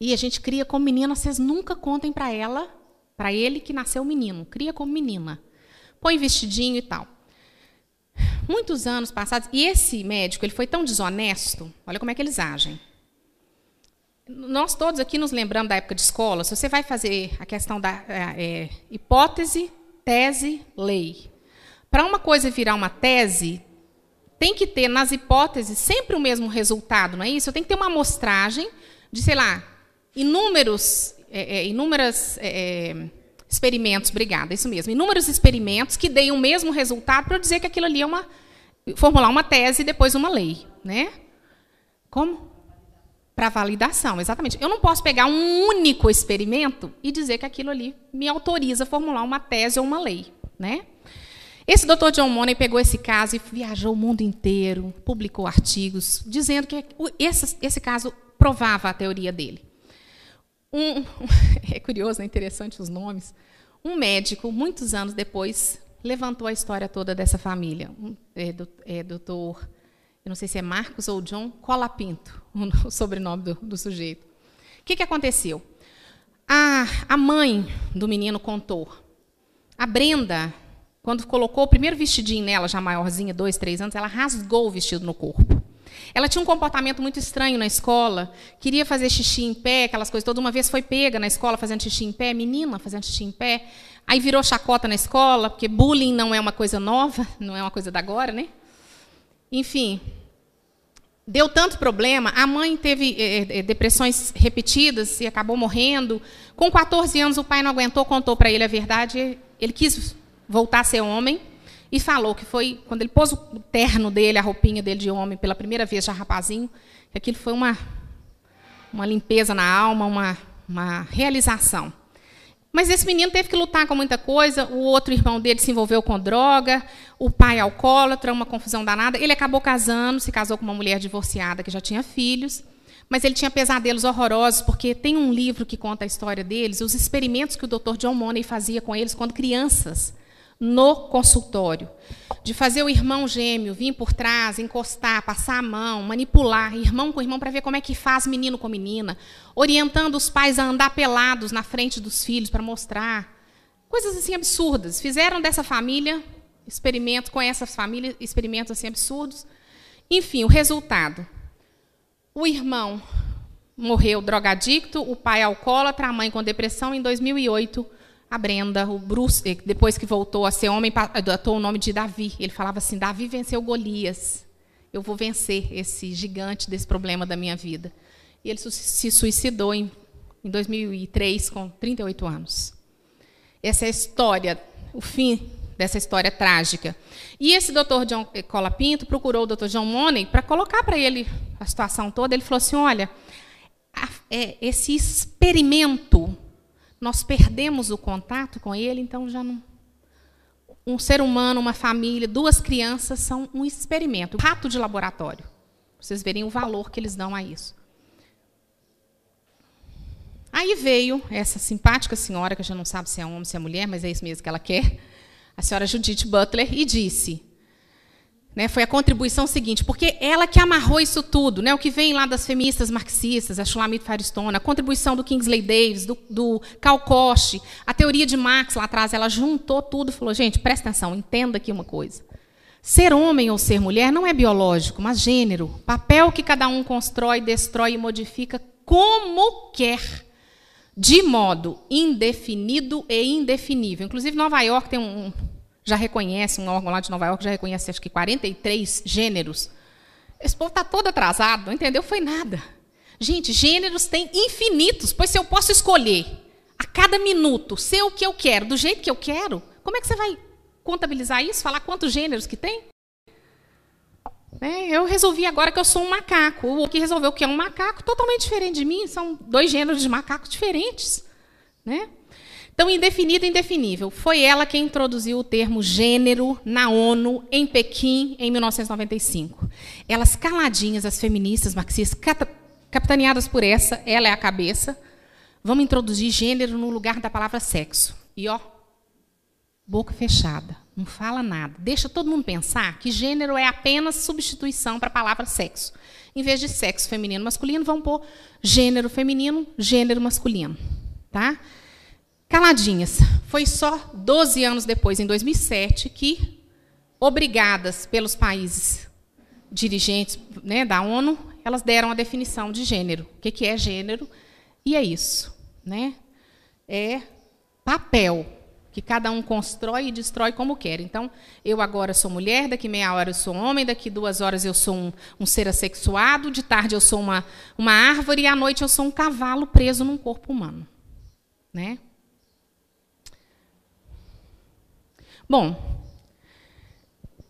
Speaker 1: E a gente cria como menina, vocês nunca contem para ela, para ele que nasceu menino, cria como menina. Põe vestidinho e tal muitos anos passados, e esse médico ele foi tão desonesto, olha como é que eles agem. Nós todos aqui nos lembramos da época de escola, se você vai fazer a questão da é, é hipótese, tese, lei. Para uma coisa virar uma tese, tem que ter nas hipóteses sempre o mesmo resultado, não é isso? Eu tenho que ter uma amostragem de, sei lá, inúmeros, é, é, inúmeras é, é experimentos, obrigada, isso mesmo, inúmeros experimentos que deem o mesmo resultado para eu dizer que aquilo ali é uma formular uma tese e depois uma lei, né? Como? Para validação, exatamente. Eu não posso pegar um único experimento e dizer que aquilo ali me autoriza a formular uma tese ou uma lei, né? Esse doutor John Money pegou esse caso e viajou o mundo inteiro, publicou artigos dizendo que esse, esse caso provava a teoria dele. Um, é curioso, é interessante os nomes. Um médico, muitos anos depois, levantou a história toda dessa família. É, do, é, doutor, eu não sei se é Marcos ou John Colapinto, o sobrenome do, do sujeito. O que, que aconteceu? A, a mãe do menino contou. A Brenda, quando colocou o primeiro vestidinho nela, já maiorzinha, dois, três anos, ela rasgou o vestido no corpo. Ela tinha um comportamento muito estranho na escola, queria fazer xixi em pé, aquelas coisas. Toda uma vez foi pega na escola fazendo xixi em pé, menina fazendo xixi em pé. Aí virou chacota na escola, porque bullying não é uma coisa nova, não é uma coisa da agora, né? Enfim, deu tanto problema. A mãe teve é, depressões repetidas e acabou morrendo. Com 14 anos, o pai não aguentou, contou para ele a verdade. Ele quis voltar a ser homem e falou que foi quando ele pôs o terno dele, a roupinha dele de homem pela primeira vez já rapazinho, que aquilo foi uma uma limpeza na alma, uma uma realização. Mas esse menino teve que lutar com muita coisa. O outro irmão dele se envolveu com droga, o pai alcoólatra, uma confusão danada. Ele acabou casando, se casou com uma mulher divorciada que já tinha filhos. Mas ele tinha pesadelos horrorosos, porque tem um livro que conta a história deles, os experimentos que o Dr. John Money fazia com eles quando crianças no consultório. De fazer o irmão gêmeo vir por trás, encostar, passar a mão, manipular, irmão com irmão, para ver como é que faz menino com menina, orientando os pais a andar pelados na frente dos filhos para mostrar. Coisas assim absurdas. Fizeram dessa família experimentos, com essas famílias, experimentos assim absurdos. Enfim, o resultado. O irmão morreu drogadicto, o pai alcoólatra, a mãe com depressão. Em 2008, a Brenda, o Bruce, eh, depois que voltou a ser homem, adotou o nome de Davi. Ele falava assim: Davi venceu Golias. Eu vou vencer esse gigante desse problema da minha vida. E ele se suicidou em, em 2003, com 38 anos. Essa é a história, o fim dessa história trágica. E esse doutor John eh, Cola Pinto procurou o doutor John Money para colocar para ele a situação toda. Ele falou assim: olha, a, é, esse experimento nós perdemos o contato com ele, então já não. Um ser humano, uma família, duas crianças são um experimento, um rato de laboratório. Vocês verem o valor que eles dão a isso. Aí veio essa simpática senhora, que a gente não sabe se é homem, se é mulher, mas é isso mesmo que ela quer, a senhora Judith Butler, e disse: né, foi a contribuição seguinte, porque ela que amarrou isso tudo, né, o que vem lá das feministas marxistas, a Shulamit Firestone, a contribuição do Kingsley Davis, do, do Karl Koch, a teoria de Marx lá atrás, ela juntou tudo e falou, gente, presta atenção, entenda aqui uma coisa. Ser homem ou ser mulher não é biológico, mas gênero. Papel que cada um constrói, destrói e modifica como quer, de modo indefinido e indefinível. Inclusive, Nova York tem um, já reconhece, um órgão lá de Nova York já reconhece acho que 43 gêneros. Esse povo está todo atrasado, não entendeu? Foi nada. Gente, gêneros tem infinitos, pois se eu posso escolher a cada minuto ser o que eu quero, do jeito que eu quero, como é que você vai contabilizar isso? Falar quantos gêneros que tem? É, eu resolvi agora que eu sou um macaco. O que resolveu que é um macaco totalmente diferente de mim. São dois gêneros de macacos diferentes. Né? Então, indefinido e indefinível. Foi ela quem introduziu o termo gênero na ONU, em Pequim, em 1995. Elas caladinhas, as feministas marxistas, capitaneadas por essa, ela é a cabeça, vamos introduzir gênero no lugar da palavra sexo. E, ó, boca fechada, não fala nada. Deixa todo mundo pensar que gênero é apenas substituição para a palavra sexo. Em vez de sexo feminino masculino, vamos pôr gênero feminino, gênero masculino. Tá? Caladinhas. Foi só 12 anos depois, em 2007, que, obrigadas pelos países dirigentes né, da ONU, elas deram a definição de gênero. O que é gênero? E é isso. Né? É papel que cada um constrói e destrói como quer. Então, eu agora sou mulher, daqui meia hora eu sou homem, daqui duas horas eu sou um, um ser assexuado, de tarde eu sou uma, uma árvore e à noite eu sou um cavalo preso num corpo humano. Né? Bom,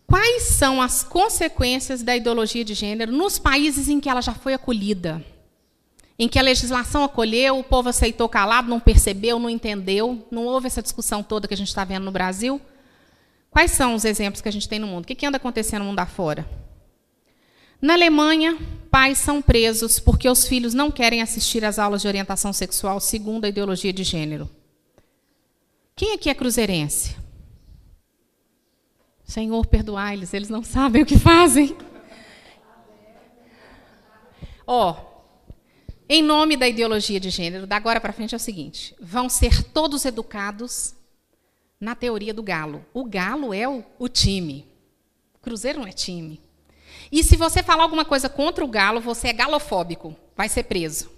Speaker 1: quais são as consequências da ideologia de gênero nos países em que ela já foi acolhida? Em que a legislação acolheu, o povo aceitou calado, não percebeu, não entendeu, não houve essa discussão toda que a gente está vendo no Brasil? Quais são os exemplos que a gente tem no mundo? O que anda acontecendo no mundo afora? Na Alemanha, pais são presos porque os filhos não querem assistir às aulas de orientação sexual segundo a ideologia de gênero. Quem aqui é cruzeirense? Senhor, perdoai-lhes, eles não sabem o que fazem. Ó, oh, em nome da ideologia de gênero, da agora para frente é o seguinte: vão ser todos educados na teoria do galo. O galo é o, o time. Cruzeiro não é time. E se você falar alguma coisa contra o galo, você é galofóbico, vai ser preso.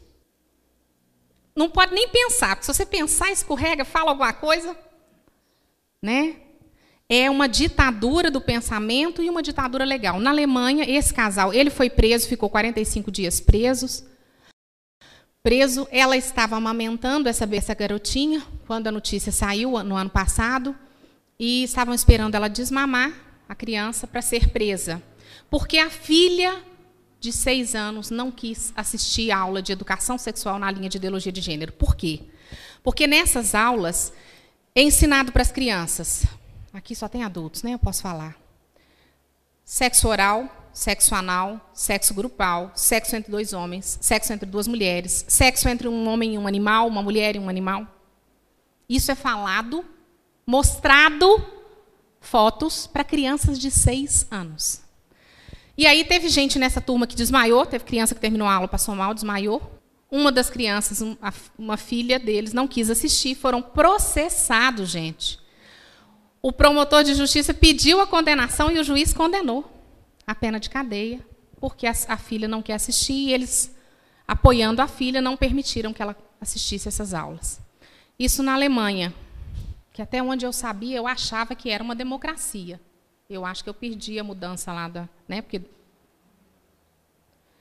Speaker 1: Não pode nem pensar, porque se você pensar, escorrega, fala alguma coisa, né? É uma ditadura do pensamento e uma ditadura legal. Na Alemanha, esse casal, ele foi preso, ficou 45 dias presos. Preso, ela estava amamentando essa, essa garotinha quando a notícia saiu no ano passado. e estavam esperando ela desmamar a criança para ser presa. Porque a filha de seis anos não quis assistir a aula de educação sexual na linha de ideologia de gênero. Por quê? Porque nessas aulas é ensinado para as crianças. Aqui só tem adultos, né? Eu posso falar. Sexo oral, sexo anal, sexo grupal, sexo entre dois homens, sexo entre duas mulheres, sexo entre um homem e um animal, uma mulher e um animal. Isso é falado, mostrado fotos para crianças de seis anos. E aí teve gente nessa turma que desmaiou, teve criança que terminou a aula, passou mal, desmaiou. Uma das crianças, uma filha deles, não quis assistir, foram processados, gente. O promotor de justiça pediu a condenação e o juiz condenou a pena de cadeia, porque a, a filha não quer assistir e eles, apoiando a filha, não permitiram que ela assistisse essas aulas. Isso na Alemanha, que até onde eu sabia, eu achava que era uma democracia. Eu acho que eu perdi a mudança lá da, né? Porque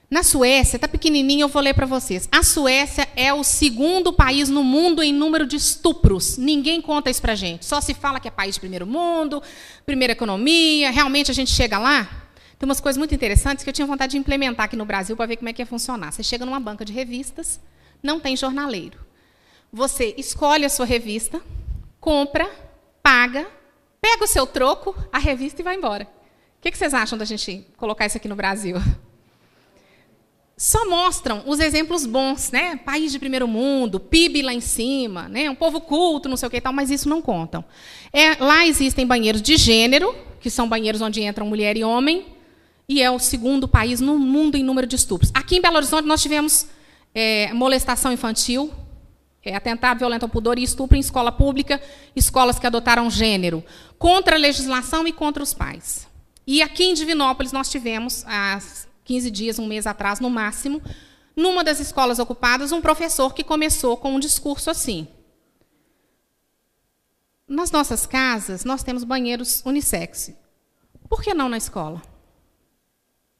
Speaker 1: na Suécia, está pequenininho, eu vou ler para vocês. A Suécia é o segundo país no mundo em número de estupros. Ninguém conta isso para gente. Só se fala que é país de primeiro mundo, primeira economia. Realmente a gente chega lá. Tem umas coisas muito interessantes que eu tinha vontade de implementar aqui no Brasil para ver como é que ia funcionar. Você chega numa banca de revistas, não tem jornaleiro. Você escolhe a sua revista, compra, paga, pega o seu troco, a revista e vai embora. O que vocês acham da gente colocar isso aqui no Brasil? Só mostram os exemplos bons, né? País de primeiro mundo, PIB lá em cima, né? Um povo culto, não sei o que e tal, mas isso não contam. É, lá existem banheiros de gênero, que são banheiros onde entram mulher e homem, e é o segundo país no mundo em número de estupros. Aqui em Belo Horizonte nós tivemos é, molestação infantil, é, atentado violento ao pudor e estupro em escola pública, escolas que adotaram gênero, contra a legislação e contra os pais. E aqui em Divinópolis nós tivemos, há 15 dias, um mês atrás, no máximo, numa das escolas ocupadas, um professor que começou com um discurso assim. Nas nossas casas, nós temos banheiros unissex. Por que não na escola?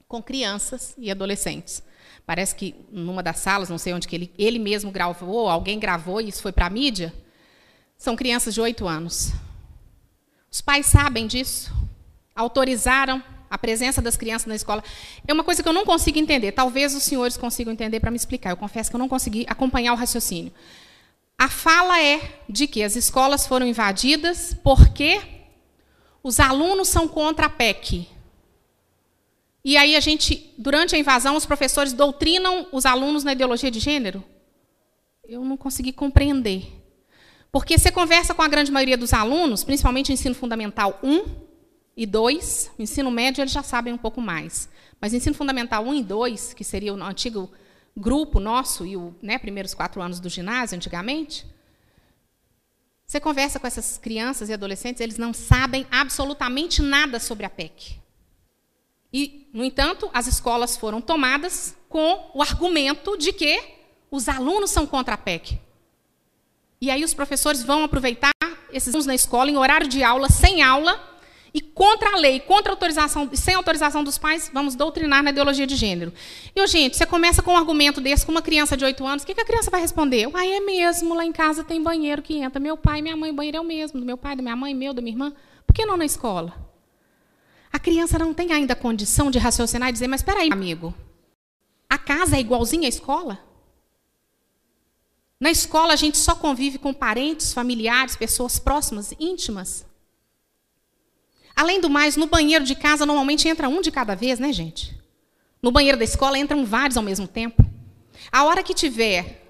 Speaker 1: Com crianças e adolescentes. Parece que numa das salas, não sei onde que ele, ele mesmo gravou, alguém gravou e isso foi para a mídia. São crianças de oito anos. Os pais sabem disso, autorizaram a presença das crianças na escola. É uma coisa que eu não consigo entender. Talvez os senhores consigam entender para me explicar. Eu confesso que eu não consegui acompanhar o raciocínio. A fala é de que as escolas foram invadidas porque os alunos são contra a PEC. E aí a gente, durante a invasão, os professores doutrinam os alunos na ideologia de gênero? Eu não consegui compreender. Porque você conversa com a grande maioria dos alunos, principalmente ensino fundamental 1 e 2, ensino médio eles já sabem um pouco mais. Mas ensino fundamental 1 e 2, que seria o antigo grupo nosso e os né, primeiros quatro anos do ginásio, antigamente, você conversa com essas crianças e adolescentes, eles não sabem absolutamente nada sobre a PEC. E, no entanto, as escolas foram tomadas com o argumento de que os alunos são contra a PEC. E aí os professores vão aproveitar esses alunos na escola, em horário de aula, sem aula, e contra a lei, contra a autorização, sem autorização dos pais, vamos doutrinar na ideologia de gênero. E, gente, você começa com um argumento desse com uma criança de 8 anos, o que, que a criança vai responder? Ah, é mesmo, lá em casa tem banheiro que entra. Meu pai minha mãe, o banheiro é o mesmo, do meu pai, da minha mãe, meu, da minha irmã. Por que não na escola? A criança não tem ainda condição de raciocinar e dizer, mas espera aí, amigo, a casa é igualzinha à escola? Na escola a gente só convive com parentes, familiares, pessoas próximas, íntimas. Além do mais, no banheiro de casa normalmente entra um de cada vez, né, gente? No banheiro da escola entram vários ao mesmo tempo. A hora que tiver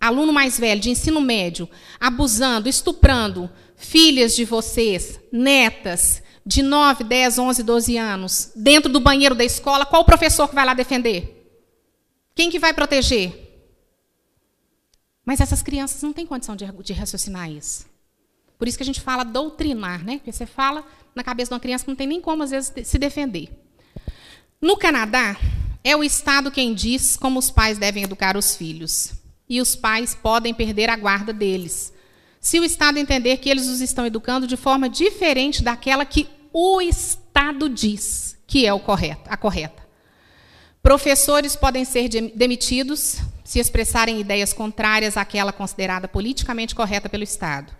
Speaker 1: aluno mais velho de ensino médio abusando, estuprando filhas de vocês, netas, de 9, 10, 11, 12 anos, dentro do banheiro da escola, qual o professor que vai lá defender? Quem que vai proteger? Mas essas crianças não têm condição de, de raciocinar isso. Por isso que a gente fala doutrinar, né? Porque você fala na cabeça de uma criança que não tem nem como, às vezes, se defender. No Canadá, é o Estado quem diz como os pais devem educar os filhos. E os pais podem perder a guarda deles se o Estado entender que eles os estão educando de forma diferente daquela que o Estado diz que é correto, a correta. Professores podem ser demitidos se expressarem ideias contrárias àquela considerada politicamente correta pelo Estado.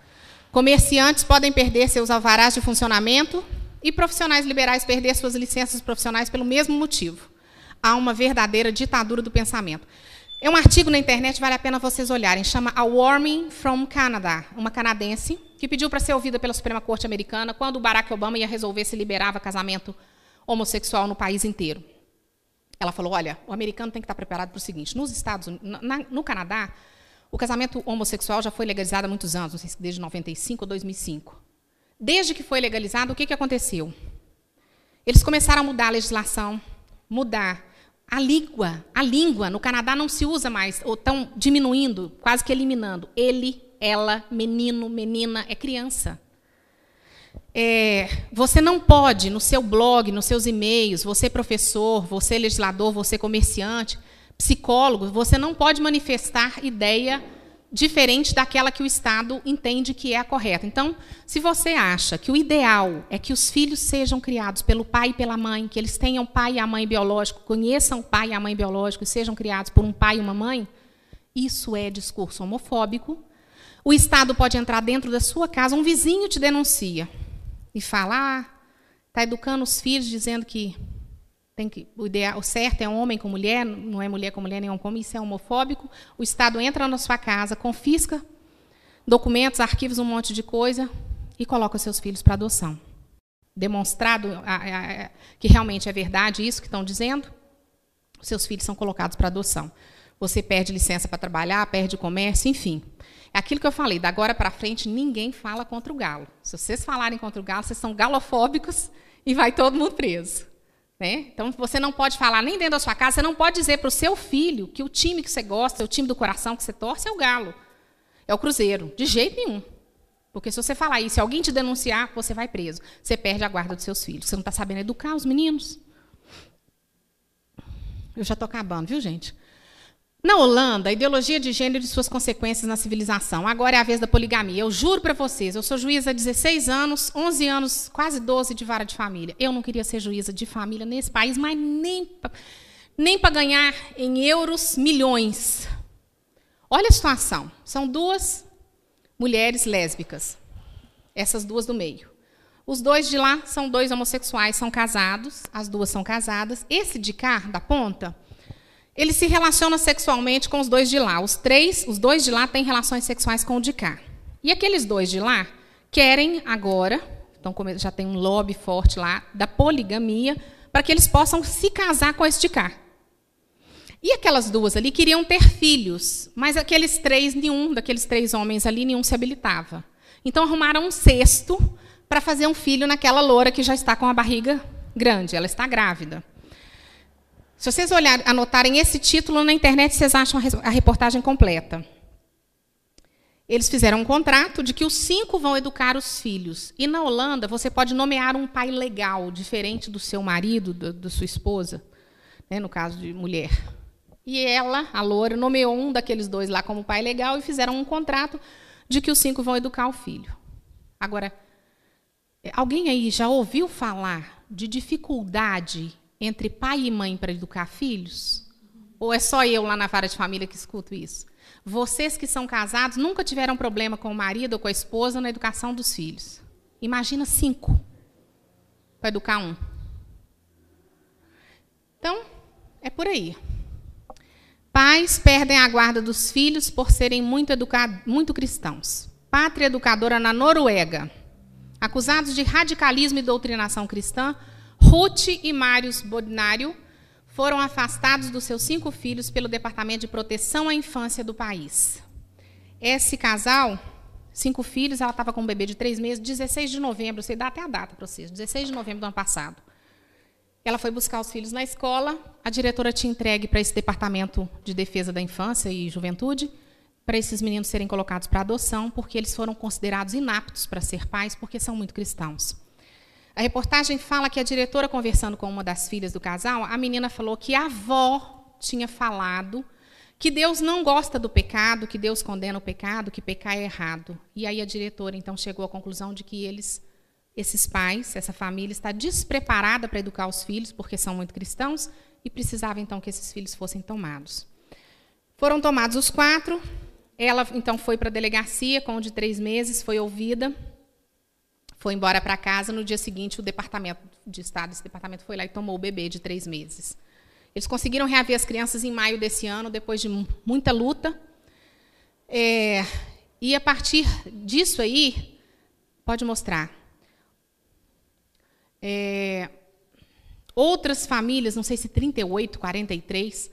Speaker 1: Comerciantes podem perder seus alvarás de funcionamento e profissionais liberais perder suas licenças profissionais pelo mesmo motivo. Há uma verdadeira ditadura do pensamento. É um artigo na internet, vale a pena vocês olharem, chama A Warming from Canada, uma canadense que pediu para ser ouvida pela Suprema Corte Americana quando Barack Obama ia resolver se liberava casamento homossexual no país inteiro. Ela falou: olha, o americano tem que estar preparado para o seguinte: nos Estados Unidos, no Canadá, o casamento homossexual já foi legalizado há muitos anos, não sei se desde 95 ou 2005. Desde que foi legalizado, o que, que aconteceu? Eles começaram a mudar a legislação, mudar a língua. A língua no Canadá não se usa mais, ou estão diminuindo, quase que eliminando. Ele, ela, menino, menina, é criança. É, você não pode, no seu blog, nos seus e-mails, você professor, você legislador, você comerciante, psicólogo, você não pode manifestar ideia diferente daquela que o Estado entende que é a correta. Então, se você acha que o ideal é que os filhos sejam criados pelo pai e pela mãe, que eles tenham pai e a mãe biológico, conheçam o pai e a mãe biológico e sejam criados por um pai e uma mãe, isso é discurso homofóbico. O Estado pode entrar dentro da sua casa, um vizinho te denuncia e fala, ah, está educando os filhos dizendo que tem que o, ideal, o certo é homem com mulher, não é mulher com mulher, nem homem isso é homofóbico. O Estado entra na sua casa, confisca documentos, arquivos, um monte de coisa e coloca seus filhos para adoção. Demonstrado a, a, que realmente é verdade isso que estão dizendo, seus filhos são colocados para adoção. Você perde licença para trabalhar, perde comércio, enfim. É aquilo que eu falei, da agora para frente ninguém fala contra o galo. Se vocês falarem contra o galo, vocês são galofóbicos e vai todo mundo preso. Né? Então, você não pode falar nem dentro da sua casa, você não pode dizer para o seu filho que o time que você gosta, o time do coração que você torce é o Galo, é o Cruzeiro. De jeito nenhum. Porque se você falar isso, se alguém te denunciar, você vai preso. Você perde a guarda dos seus filhos. Você não está sabendo educar os meninos. Eu já estou acabando, viu, gente? Na Holanda, a ideologia de gênero e suas consequências na civilização. Agora é a vez da poligamia. Eu juro para vocês, eu sou juíza há 16 anos, 11 anos, quase 12 de vara de família. Eu não queria ser juíza de família nesse país, mas nem, nem para ganhar em euros milhões. Olha a situação. São duas mulheres lésbicas. Essas duas do meio. Os dois de lá são dois homossexuais, são casados, as duas são casadas. Esse de cá, da ponta, ele se relaciona sexualmente com os dois de lá. Os três, os dois de lá têm relações sexuais com o de cá. E aqueles dois de lá querem agora, então já tem um lobby forte lá da poligamia, para que eles possam se casar com esse de cá. E aquelas duas ali queriam ter filhos, mas aqueles três, nenhum daqueles três homens ali, nenhum se habilitava. Então arrumaram um cesto para fazer um filho naquela loura que já está com a barriga grande, ela está grávida. Se vocês anotarem esse título na internet, vocês acham a reportagem completa. Eles fizeram um contrato de que os cinco vão educar os filhos. E na Holanda, você pode nomear um pai legal, diferente do seu marido, da sua esposa, né, no caso de mulher. E ela, a loura, nomeou um daqueles dois lá como pai legal e fizeram um contrato de que os cinco vão educar o filho. Agora, alguém aí já ouviu falar de dificuldade entre pai e mãe para educar filhos? Ou é só eu lá na vara de família que escuto isso? Vocês que são casados nunca tiveram problema com o marido ou com a esposa na educação dos filhos. Imagina cinco para educar um. Então, é por aí. Pais perdem a guarda dos filhos por serem muito, muito cristãos. Pátria educadora na Noruega. Acusados de radicalismo e doutrinação cristã, Ruth e Mários Bodnário foram afastados dos seus cinco filhos pelo Departamento de Proteção à Infância do país. Esse casal, cinco filhos, ela estava com um bebê de três meses, 16 de novembro, você dá até a data para vocês, 16 de novembro do ano passado. Ela foi buscar os filhos na escola, a diretora tinha entregue para esse Departamento de Defesa da Infância e Juventude, para esses meninos serem colocados para adoção, porque eles foram considerados inaptos para ser pais, porque são muito cristãos. A reportagem fala que a diretora, conversando com uma das filhas do casal, a menina falou que a avó tinha falado que Deus não gosta do pecado, que Deus condena o pecado, que pecar é errado. E aí a diretora então chegou à conclusão de que eles, esses pais, essa família está despreparada para educar os filhos, porque são muito cristãos, e precisava então que esses filhos fossem tomados. Foram tomados os quatro, Ela então foi para a delegacia com de três meses, foi ouvida, foi embora para casa. No dia seguinte, o departamento de Estado, esse departamento foi lá e tomou o bebê de três meses. Eles conseguiram reaver as crianças em maio desse ano, depois de muita luta. É, e a partir disso aí, pode mostrar. É, outras famílias, não sei se 38, 43,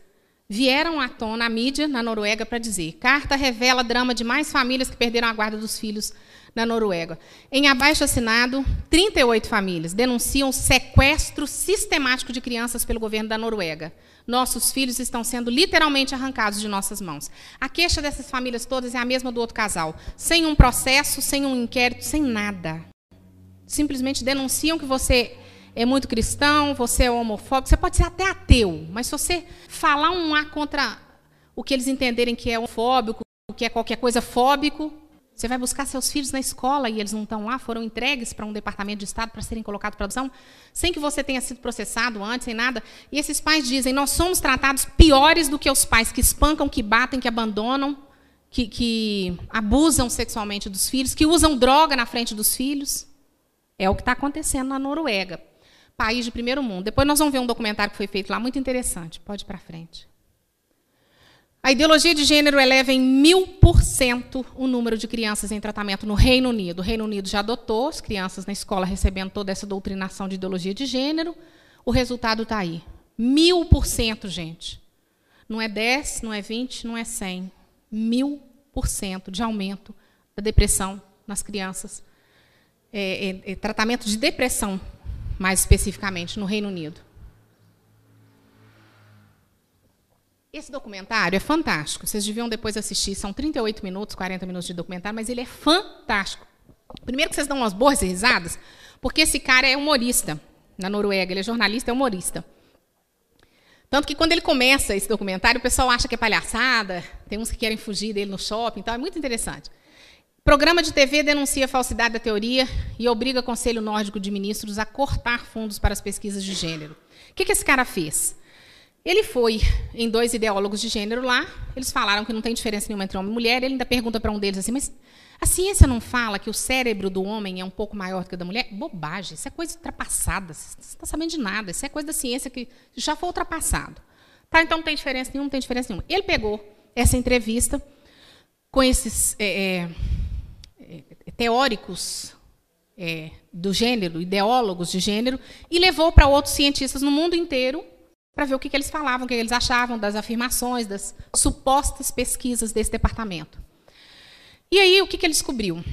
Speaker 1: vieram à tona a mídia na Noruega para dizer: carta revela drama de mais famílias que perderam a guarda dos filhos na Noruega. Em abaixo assinado, 38 famílias denunciam sequestro sistemático de crianças pelo governo da Noruega. Nossos filhos estão sendo literalmente arrancados de nossas mãos. A queixa dessas famílias todas é a mesma do outro casal, sem um processo, sem um inquérito, sem nada. Simplesmente denunciam que você é muito cristão, você é homofóbico, você pode ser até ateu, mas se você falar um A contra o que eles entenderem que é homofóbico, que é qualquer coisa fóbico, você vai buscar seus filhos na escola e eles não estão lá, foram entregues para um departamento de Estado para serem colocados para adopção, sem que você tenha sido processado antes, sem nada. E esses pais dizem: nós somos tratados piores do que os pais que espancam, que batem, que abandonam, que, que abusam sexualmente dos filhos, que usam droga na frente dos filhos. É o que está acontecendo na Noruega, país de primeiro mundo. Depois nós vamos ver um documentário que foi feito lá, muito interessante. Pode ir para frente. A ideologia de gênero eleva em mil por cento o número de crianças em tratamento no Reino Unido. O Reino Unido já adotou as crianças na escola recebendo toda essa doutrinação de ideologia de gênero. O resultado está aí. Mil por cento, gente. Não é 10, não é 20, não é 100. Mil por cento de aumento da depressão nas crianças. É, é, é, tratamento de depressão, mais especificamente, no Reino Unido. Esse documentário é fantástico. Vocês deviam depois assistir. São 38 minutos, 40 minutos de documentário, mas ele é fantástico. Primeiro que vocês dão umas boas risadas, porque esse cara é humorista na Noruega. Ele é jornalista, é humorista. Tanto que quando ele começa esse documentário, o pessoal acha que é palhaçada, tem uns que querem fugir dele no shopping, então é muito interessante. Programa de TV denuncia a falsidade da teoria e obriga o Conselho Nórdico de Ministros a cortar fundos para as pesquisas de gênero. O que, que esse cara fez? Ele foi em dois ideólogos de gênero lá, eles falaram que não tem diferença nenhuma entre homem e mulher, ele ainda pergunta para um deles assim, mas a ciência não fala que o cérebro do homem é um pouco maior que o da mulher? Bobagem, isso é coisa ultrapassada, você não está sabendo de nada, isso é coisa da ciência que já foi ultrapassado. Tá, então não tem diferença nenhuma, não tem diferença nenhuma. Ele pegou essa entrevista com esses é, é, é teóricos é, do gênero, ideólogos de gênero, e levou para outros cientistas no mundo inteiro para ver o que, que eles falavam, o que eles achavam das afirmações, das supostas pesquisas desse departamento. E aí, o que, que ele descobriu?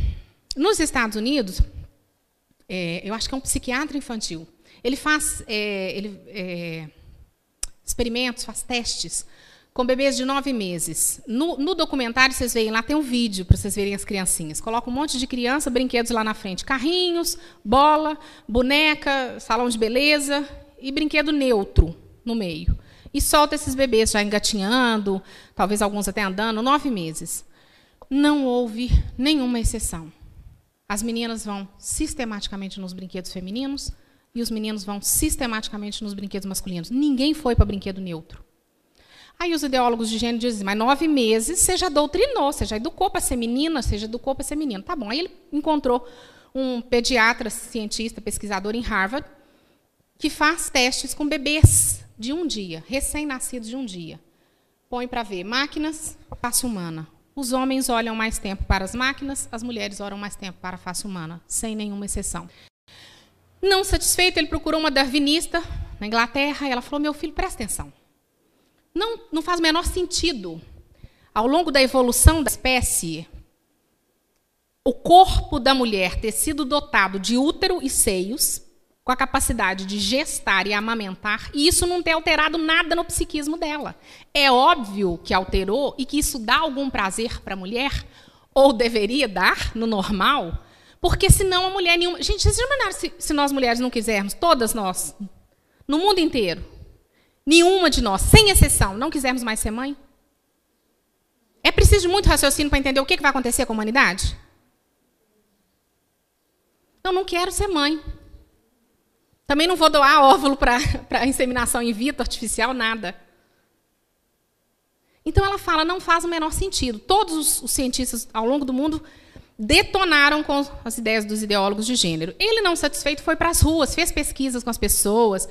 Speaker 1: Nos Estados Unidos, é, eu acho que é um psiquiatra infantil, ele faz é, ele, é, experimentos, faz testes com bebês de nove meses. No, no, documentário, vocês veem lá, tem um vídeo para vocês verem as criancinhas. Coloca um monte de criança, brinquedos lá na frente. Carrinhos, bola, boneca, salão de beleza e brinquedo neutro no meio. E solta esses bebês já engatinhando, talvez alguns até andando, nove meses. Não houve nenhuma exceção. As meninas vão sistematicamente nos brinquedos femininos e os meninos vão sistematicamente nos brinquedos masculinos. Ninguém foi para brinquedo neutro. Aí os ideólogos de gênero dizem, mas nove meses você já doutrinou, você já educou para ser menina, você já educou para ser menino. Tá bom. Aí ele encontrou um pediatra, cientista, pesquisador em Harvard, que faz testes com bebês de um dia, recém-nascidos de um dia. Põe para ver máquinas, face humana. Os homens olham mais tempo para as máquinas, as mulheres olham mais tempo para a face humana, sem nenhuma exceção. Não satisfeito, ele procurou uma darwinista na Inglaterra e ela falou: Meu filho, presta atenção. Não, não faz o menor sentido. Ao longo da evolução da espécie, o corpo da mulher ter sido dotado de útero e seios com a capacidade de gestar e amamentar, e isso não ter alterado nada no psiquismo dela. É óbvio que alterou e que isso dá algum prazer para a mulher, ou deveria dar, no normal, porque senão a mulher nenhuma. Gente, vocês imaginaram se, se nós mulheres não quisermos, todas nós, no mundo inteiro, nenhuma de nós, sem exceção, não quisermos mais ser mãe? É preciso muito raciocínio para entender o que vai acontecer com a humanidade? Eu não quero ser mãe. Também não vou doar óvulo para inseminação in vitro artificial, nada. Então ela fala, não faz o menor sentido. Todos os, cientistas ao longo do mundo detonaram com as ideias dos ideólogos de gênero. Ele, não satisfeito, foi para as ruas, fez pesquisas com as pessoas.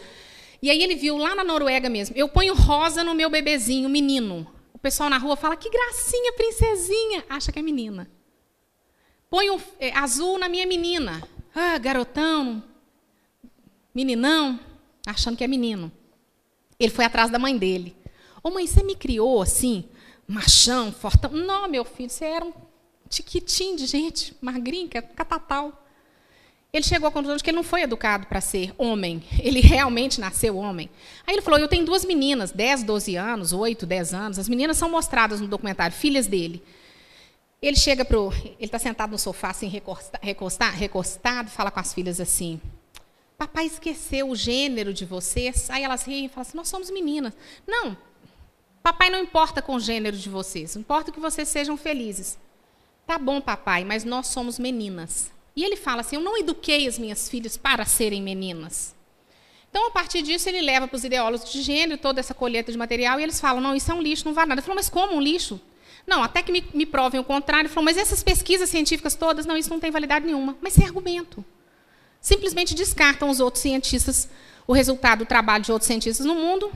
Speaker 1: E aí ele viu lá na Noruega mesmo, eu ponho rosa no meu bebezinho, menino. O pessoal na rua fala, que gracinha, princesinha. Acha que é menina. Ponho é, azul na minha menina. Ah, garotão, meninão, achando que é menino. Ele foi atrás da mãe dele. Ô mãe, você me criou assim, machão, fortão? Não, meu filho, você era um tiquitinho de gente, magrinho, catatal. Ele chegou à conclusão de que ele não foi educado para ser homem. Ele realmente nasceu homem. Aí ele falou: Eu tenho duas meninas, 10, 12 anos, 8, 10 anos. As meninas são mostradas no documentário, filhas dele. Ele chega para Ele está sentado no sofá, assim, recostado, recostado, fala com as filhas assim: Papai esqueceu o gênero de vocês. Aí elas riem e falam assim: Nós somos meninas. Não, Papai não importa com o gênero de vocês, importa que vocês sejam felizes. Tá bom, papai, mas nós somos meninas. E ele fala assim: Eu não eduquei as minhas filhas para serem meninas. Então, a partir disso, ele leva para os ideólogos de gênero toda essa colheita de material e eles falam: Não, isso é um lixo, não vale nada. Ele falou: Mas como um lixo? Não, até que me, me provem o contrário. Ele falou: Mas essas pesquisas científicas todas, não, isso não tem validade nenhuma. Mas sem argumento. Simplesmente descartam os outros cientistas, o resultado do trabalho de outros cientistas no mundo,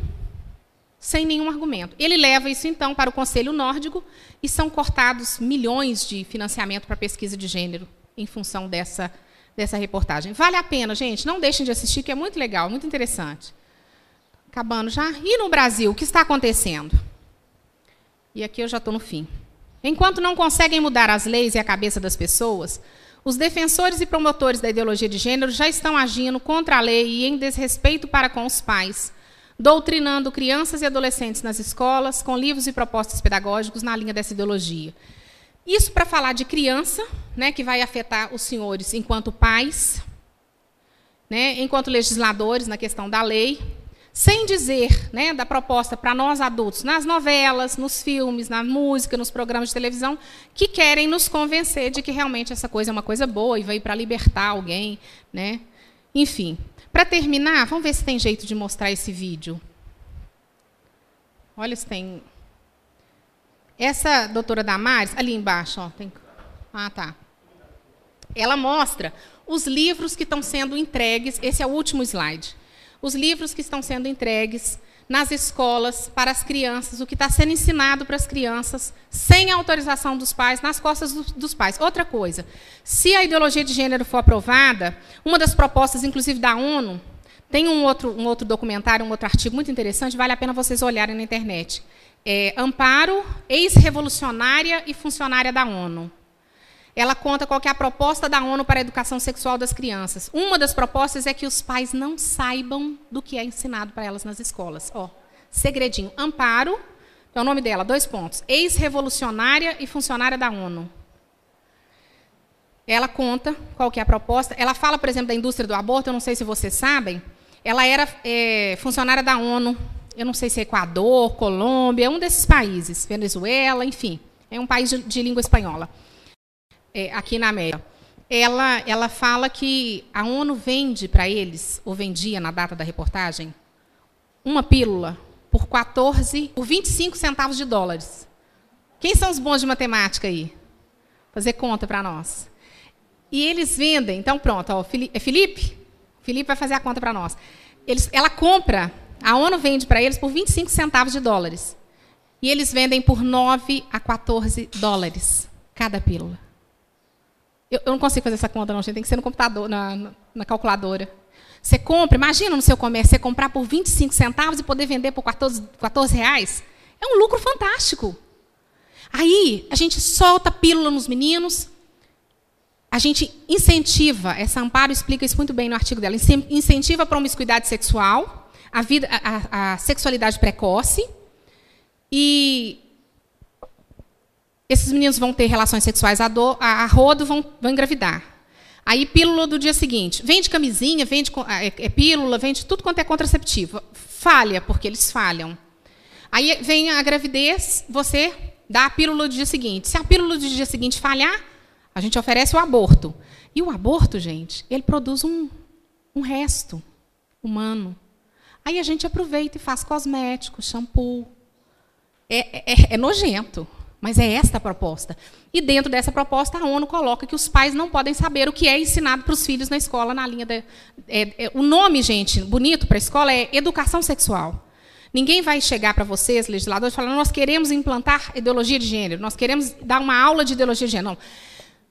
Speaker 1: sem nenhum argumento. Ele leva isso, então, para o Conselho Nórdico e são cortados milhões de financiamento para pesquisa de gênero em função dessa, dessa reportagem. Vale a pena, gente, não deixem de assistir, que é muito legal, muito interessante. Acabando já. E no Brasil, o que está acontecendo? E aqui eu já estou no fim. Enquanto não conseguem mudar as leis e a cabeça das pessoas, os defensores e promotores da ideologia de gênero já estão agindo contra a lei e em desrespeito para com os pais, doutrinando crianças e adolescentes nas escolas, com livros e propostas pedagógicos na linha dessa ideologia. Isso para falar de criança, né, que vai afetar os senhores enquanto pais, né, enquanto legisladores na questão da lei, sem dizer né, da proposta para nós adultos, nas novelas, nos filmes, na música, nos programas de televisão, que querem nos convencer de que realmente essa coisa é uma coisa boa e veio para libertar alguém. Né? Enfim, para terminar, vamos ver se tem jeito de mostrar esse vídeo. Olha se tem. Essa doutora Damares, ali embaixo, ó, tem... Ah, tá. Ela mostra os livros que estão sendo entregues. Esse é o último slide. Os livros que estão sendo entregues nas escolas para as crianças, o que está sendo ensinado para as crianças, sem autorização dos pais, nas costas do, dos pais. Outra coisa, se a ideologia de gênero for aprovada, uma das propostas, inclusive da ONU, tem um outro, um outro documentário, um outro artigo muito interessante, vale a pena vocês olharem na internet. É, Amparo, ex-revolucionária e funcionária da ONU ela conta qual é a proposta da ONU para a educação sexual das crianças. Uma das propostas é que os pais não saibam do que é ensinado para elas nas escolas. Ó, segredinho. Amparo, é o nome dela, dois pontos. Ex-revolucionária e funcionária da ONU. Ela conta qual que é a proposta. Ela fala, por exemplo, da indústria do aborto, eu não sei se vocês sabem. Ela era é, funcionária da ONU, eu não sei se é Equador, Colômbia, um desses países, Venezuela, enfim. É um país de, de língua espanhola é, aqui na América, ela, ela fala que a ONU vende para eles, ou vendia na data da reportagem, uma pílula por 14, por 25 centavos de dólares. Quem são os bons de matemática aí? Fazer conta para nós. E eles vendem, então pronto, ó, é Felipe? Felipe vai fazer a conta para nós. Eles, ela compra, a ONU vende para eles por 25 centavos de dólares. E eles vendem por 9 a 14 dólares cada pílula. Eu, eu, não consigo fazer essa conta, não, gente. Tem que ser no computador, na, na, calculadora. Você compra, imagina no seu comércio, você comprar por 25 centavos e poder vender por 14, 14 reais. É um lucro fantástico. Aí, a gente solta pílula nos meninos, a gente incentiva, essa Amparo explica isso muito bem no artigo dela, incentiva a promiscuidade sexual, a, vida, a, a sexualidade precoce, e esses meninos vão ter relações sexuais a, do, a, a rodo, vão, vão engravidar. Aí, pílula do dia seguinte. Vende camisinha, vende é, é pílula, vende tudo quanto é contraceptivo. Falha, porque eles falham. Aí vem a gravidez, você dá a pílula do dia seguinte. Se a pílula do dia seguinte falhar, a gente oferece o aborto. E o aborto, gente, ele produz um, um resto humano. Aí a gente aproveita e faz cosmético, shampoo, É, é, é nojento. Mas é esta a proposta. E dentro dessa proposta, a ONU coloca que os pais não podem saber o que é ensinado para os filhos na escola, na linha da. É, é, o nome, gente, bonito para a escola é educação sexual. Ninguém vai chegar para vocês, legisladores, falando nós queremos implantar ideologia de gênero, nós queremos dar uma aula de ideologia de gênero. Não.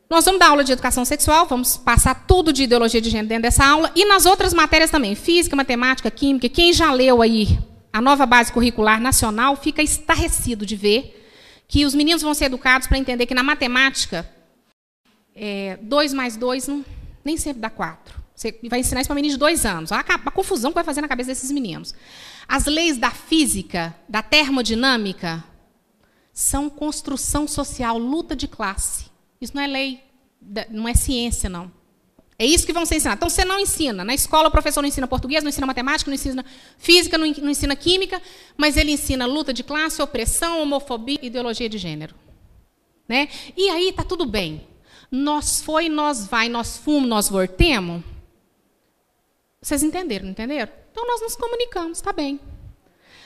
Speaker 1: Nós vamos dar aula de educação sexual, vamos passar tudo de ideologia de gênero dentro dessa aula, e nas outras matérias também, física, matemática, química. Quem já leu aí a nova base curricular nacional fica estarrecido de ver que os meninos vão ser educados para entender que na matemática, 2 é, mais 2 nem sempre dá 4. Você vai ensinar isso para menino de dois anos. A, a confusão que vai fazer na cabeça desses meninos. As leis da física, da termodinâmica, são construção social, luta de classe. Isso não é lei, não é ciência, não. É isso que vão ser ensinados. Então, você não ensina. Na escola, o professor não ensina português, não ensina matemática, não ensina física, não ensina química, mas ele ensina luta de classe, opressão, homofobia, ideologia de gênero. Né? E aí está tudo bem. Nós foi, nós vai, nós fomos, nós voltemos. Vocês entenderam, não entenderam? Então, nós nos comunicamos, está bem.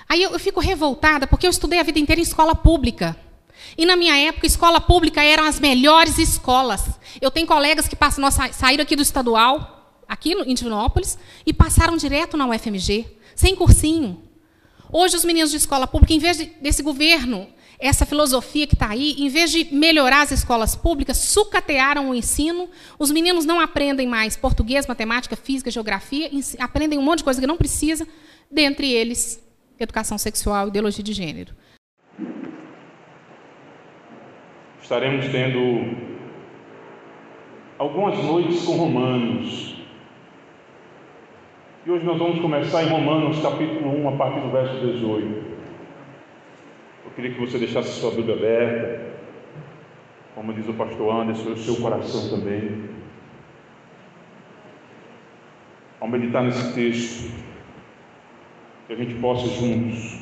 Speaker 1: Aí eu, eu fico revoltada, porque eu estudei a vida inteira em escola pública. E na minha época, escola pública eram as melhores escolas. Eu tenho colegas que passam, nós saíram aqui do estadual, aqui em Divinópolis, e passaram direto na UFMG, sem cursinho. Hoje, os meninos de escola pública, em vez de, desse governo, essa filosofia que está aí, em vez de melhorar as escolas públicas, sucatearam o ensino. Os meninos não aprendem mais português, matemática, física, geografia, aprendem um monte de coisa que não precisa, dentre eles, educação sexual e ideologia de gênero.
Speaker 2: Estaremos tendo algumas noites com Romanos. E hoje nós vamos começar em Romanos capítulo 1, a partir do verso 18. Eu queria que você deixasse sua Bíblia aberta, como diz o pastor Anderson, o seu coração também. Ao meditar nesse texto, que a gente possa juntos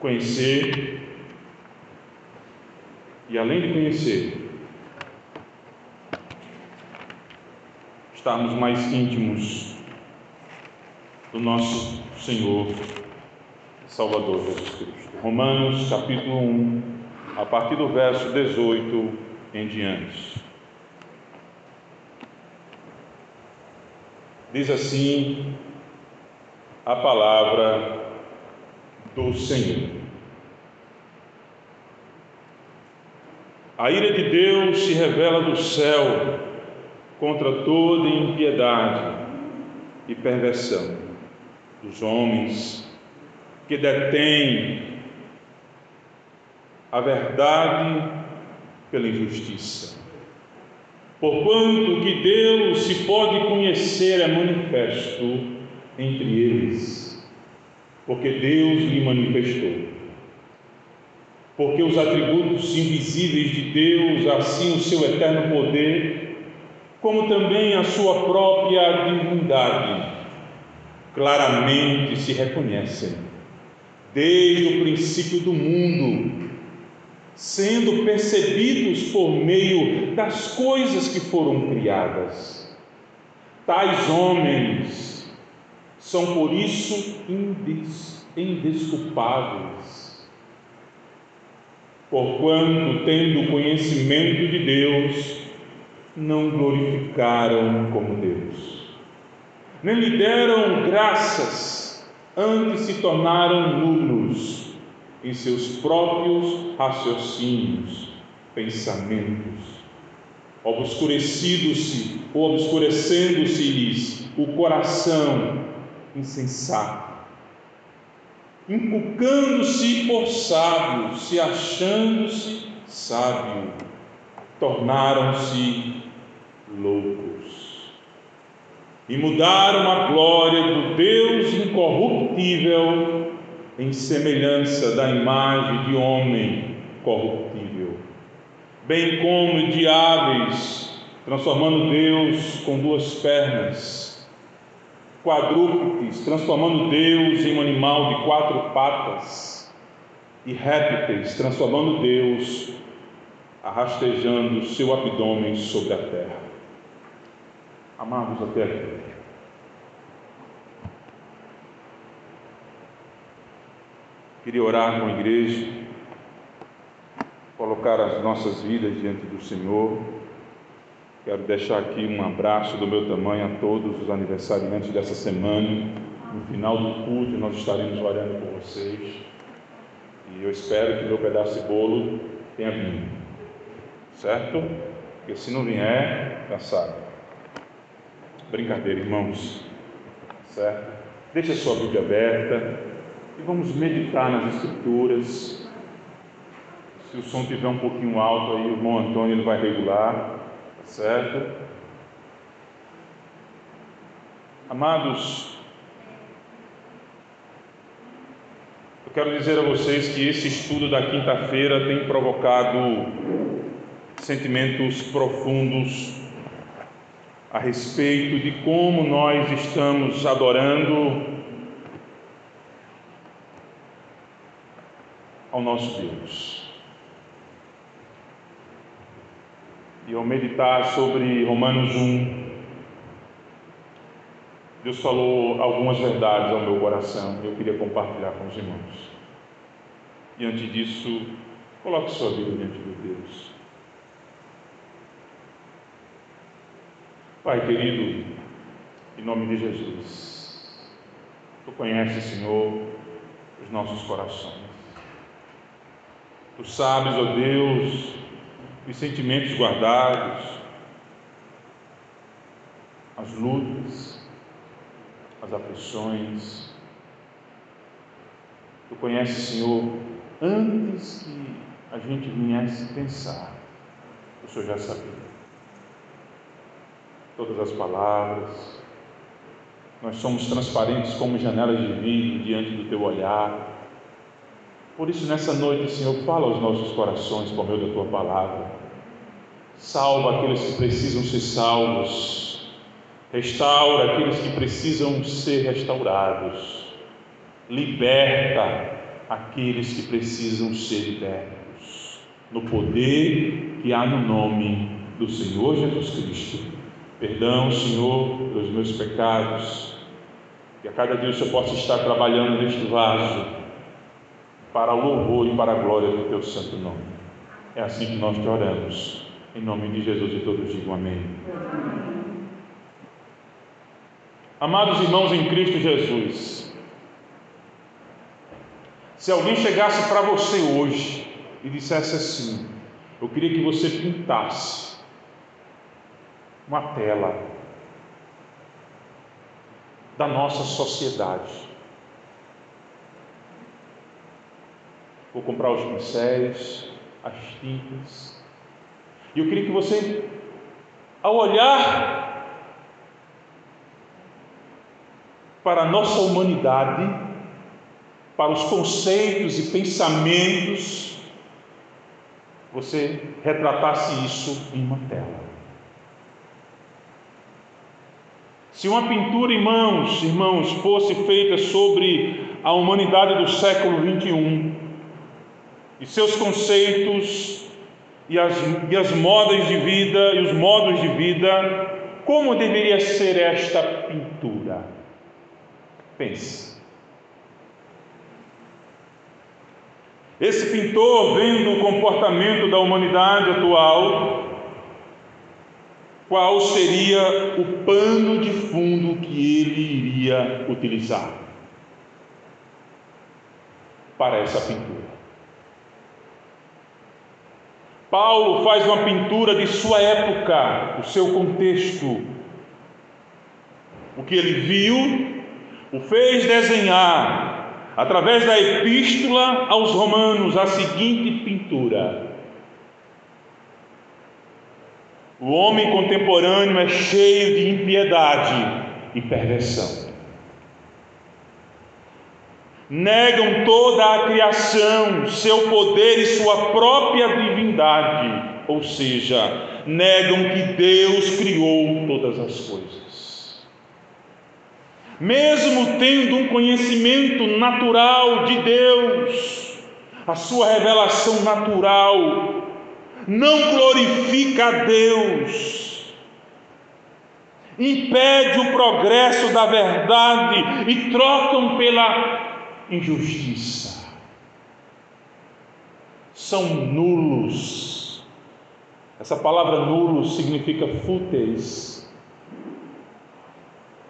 Speaker 2: conhecer e, além de conhecer, estarmos mais íntimos do nosso Senhor Salvador Jesus Cristo. Romanos capítulo 1, a partir do verso 18 em diante. Diz assim a palavra do Senhor. A ira de Deus se revela do céu contra toda impiedade e perversão dos homens que detêm a verdade pela injustiça. Porquanto que Deus se pode conhecer é manifesto entre eles porque Deus lhe manifestou. Porque os atributos invisíveis de Deus, assim o seu eterno poder, como também a sua própria divindade, claramente se reconhecem, desde o princípio do mundo, sendo percebidos por meio das coisas que foram criadas. Tais homens são por isso indesculpáveis. Porquanto, tendo conhecimento de Deus, não glorificaram como Deus, nem lhe deram graças, antes se tornaram nulos em seus próprios raciocínios, pensamentos, obscurecido-se ou obscurecendo-se-lhes o coração insensato, inculcando-se por sábio, se achando-se sábio, tornaram-se loucos e mudaram a glória do Deus incorruptível em semelhança da imagem de homem corruptível, bem como de aves, transformando Deus com duas pernas quadrúpedes, transformando Deus em um animal de quatro patas, e répteis, transformando Deus, arrastejando seu abdômen sobre a terra. Amados até aqui. Queria orar com a igreja, colocar as nossas vidas diante do Senhor. Quero deixar aqui um abraço do meu tamanho a todos os aniversariantes dessa semana. No final do culto, nós estaremos orando por vocês. E eu espero que meu pedaço de bolo tenha vindo. Certo? Porque se não vier, já sabe. Brincadeira, irmãos. Certo? Deixe a sua Bíblia aberta e vamos meditar nas Escrituras. Se o som estiver um pouquinho alto aí, o irmão Antônio ele vai regular, certo? Amados, eu quero dizer a vocês que esse estudo da quinta-feira tem provocado sentimentos profundos a respeito de como nós estamos adorando ao nosso Deus. E ao meditar sobre Romanos 1, Deus falou algumas verdades ao meu coração e eu queria compartilhar com os irmãos. E antes disso, coloque sua vida diante de Deus. Pai querido, em nome de Jesus, Tu conheces, Senhor, os nossos corações. Tu sabes, ó Deus, os sentimentos guardados, as lutas, as aflições. Tu conheces, Senhor, antes que a gente viesse pensar, o Senhor já sabia todas as palavras. Nós somos transparentes como janelas de vidro diante do teu olhar. Por isso, nessa noite, Senhor, fala aos nossos corações por meio da tua palavra. Salva aqueles que precisam ser salvos. Restaura aqueles que precisam ser restaurados. Liberta aqueles que precisam ser libertos. No poder que há no nome do Senhor Jesus Cristo Perdão, Senhor, pelos meus pecados. Que a cada dia Senhor possa estar trabalhando neste vaso para louvor e para a glória do teu santo nome. É assim que nós te oramos. Em nome de Jesus e todos digam amém. Amados irmãos em Cristo Jesus, se alguém chegasse para você hoje e dissesse assim: Eu queria que você pintasse uma tela da nossa sociedade. Vou comprar os pincéis, as tintas. E eu queria que você, ao olhar para a nossa humanidade, para os conceitos e pensamentos, você retratasse isso em uma tela. Se uma pintura, irmãos, irmãos, fosse feita sobre a humanidade do século 21 e seus conceitos e as, e as modas de vida e os modos de vida, como deveria ser esta pintura? Pense. Esse pintor, vendo o comportamento da humanidade atual, qual seria o pano de fundo que ele iria utilizar para essa pintura. Paulo faz uma pintura de sua época, do seu contexto. O que ele viu, o fez desenhar, através da epístola aos Romanos, a seguinte pintura O homem contemporâneo é cheio de impiedade e perversão. Negam toda a criação, seu poder e sua própria divindade, ou seja, negam que Deus criou todas as coisas. Mesmo tendo um conhecimento natural de Deus, a sua revelação natural não glorifica a Deus, impede o progresso da verdade e trocam pela injustiça. são nulos. Essa palavra nulo significa fúteis,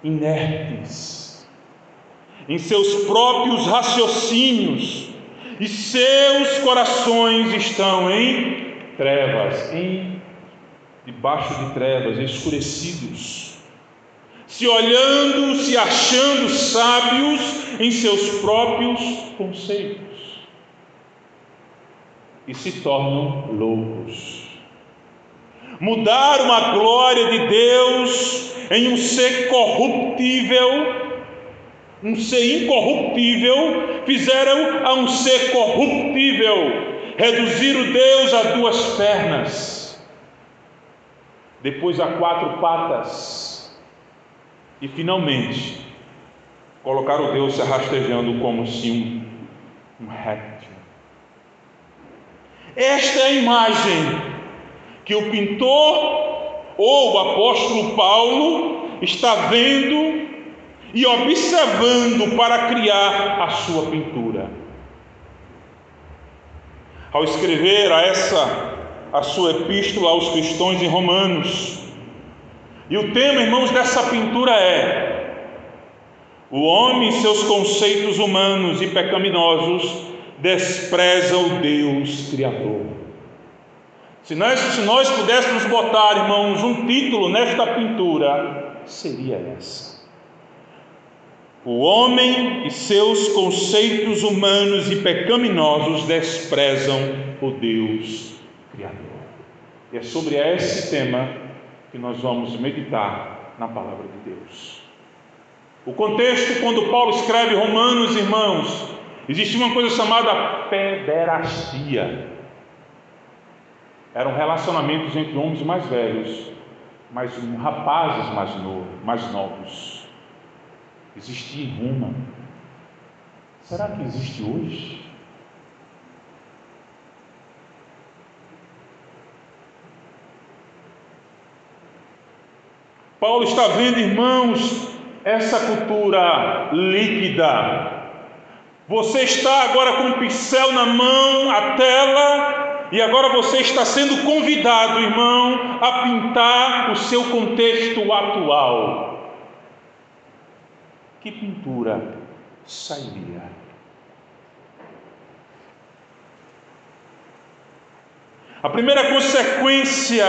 Speaker 2: inertes, em seus próprios raciocínios, e seus corações estão em trevas, em debaixo de trevas, escurecidos, se olhando, se achando sábios em seus próprios conceitos, e se tornam loucos. Mudaram a glória de Deus em um ser corruptível um ser incorruptível, fizeram a um ser corruptível, reduziram Deus a duas pernas, depois a quatro patas, e finalmente colocaram Deus se rastejando como se um, um réptil. Esta é a imagem que o pintor ou o apóstolo Paulo está vendo e observando para criar a sua pintura. Ao escrever a essa a sua epístola aos cristãos em Romanos, e o tema, irmãos, dessa pintura é: o homem e seus conceitos humanos e pecaminosos despreza o Deus Criador. Se nós, se nós pudéssemos botar, irmãos, um título nesta pintura, seria essa. O homem e seus conceitos humanos e pecaminosos desprezam o Deus Criador. E é sobre esse tema que nós vamos meditar na palavra de Deus. O contexto, quando Paulo escreve Romanos, irmãos, existe uma coisa chamada pederastia. Eram relacionamentos entre homens mais velhos, mas rapazes mais, novos, mais novos existia em Roma. Será que existe hoje? Paulo está vendo, irmãos, essa cultura líquida. Você está agora com o pincel na mão, a tela, e agora você está sendo convidado, irmão, a pintar o seu contexto atual que pintura sairia? A primeira consequência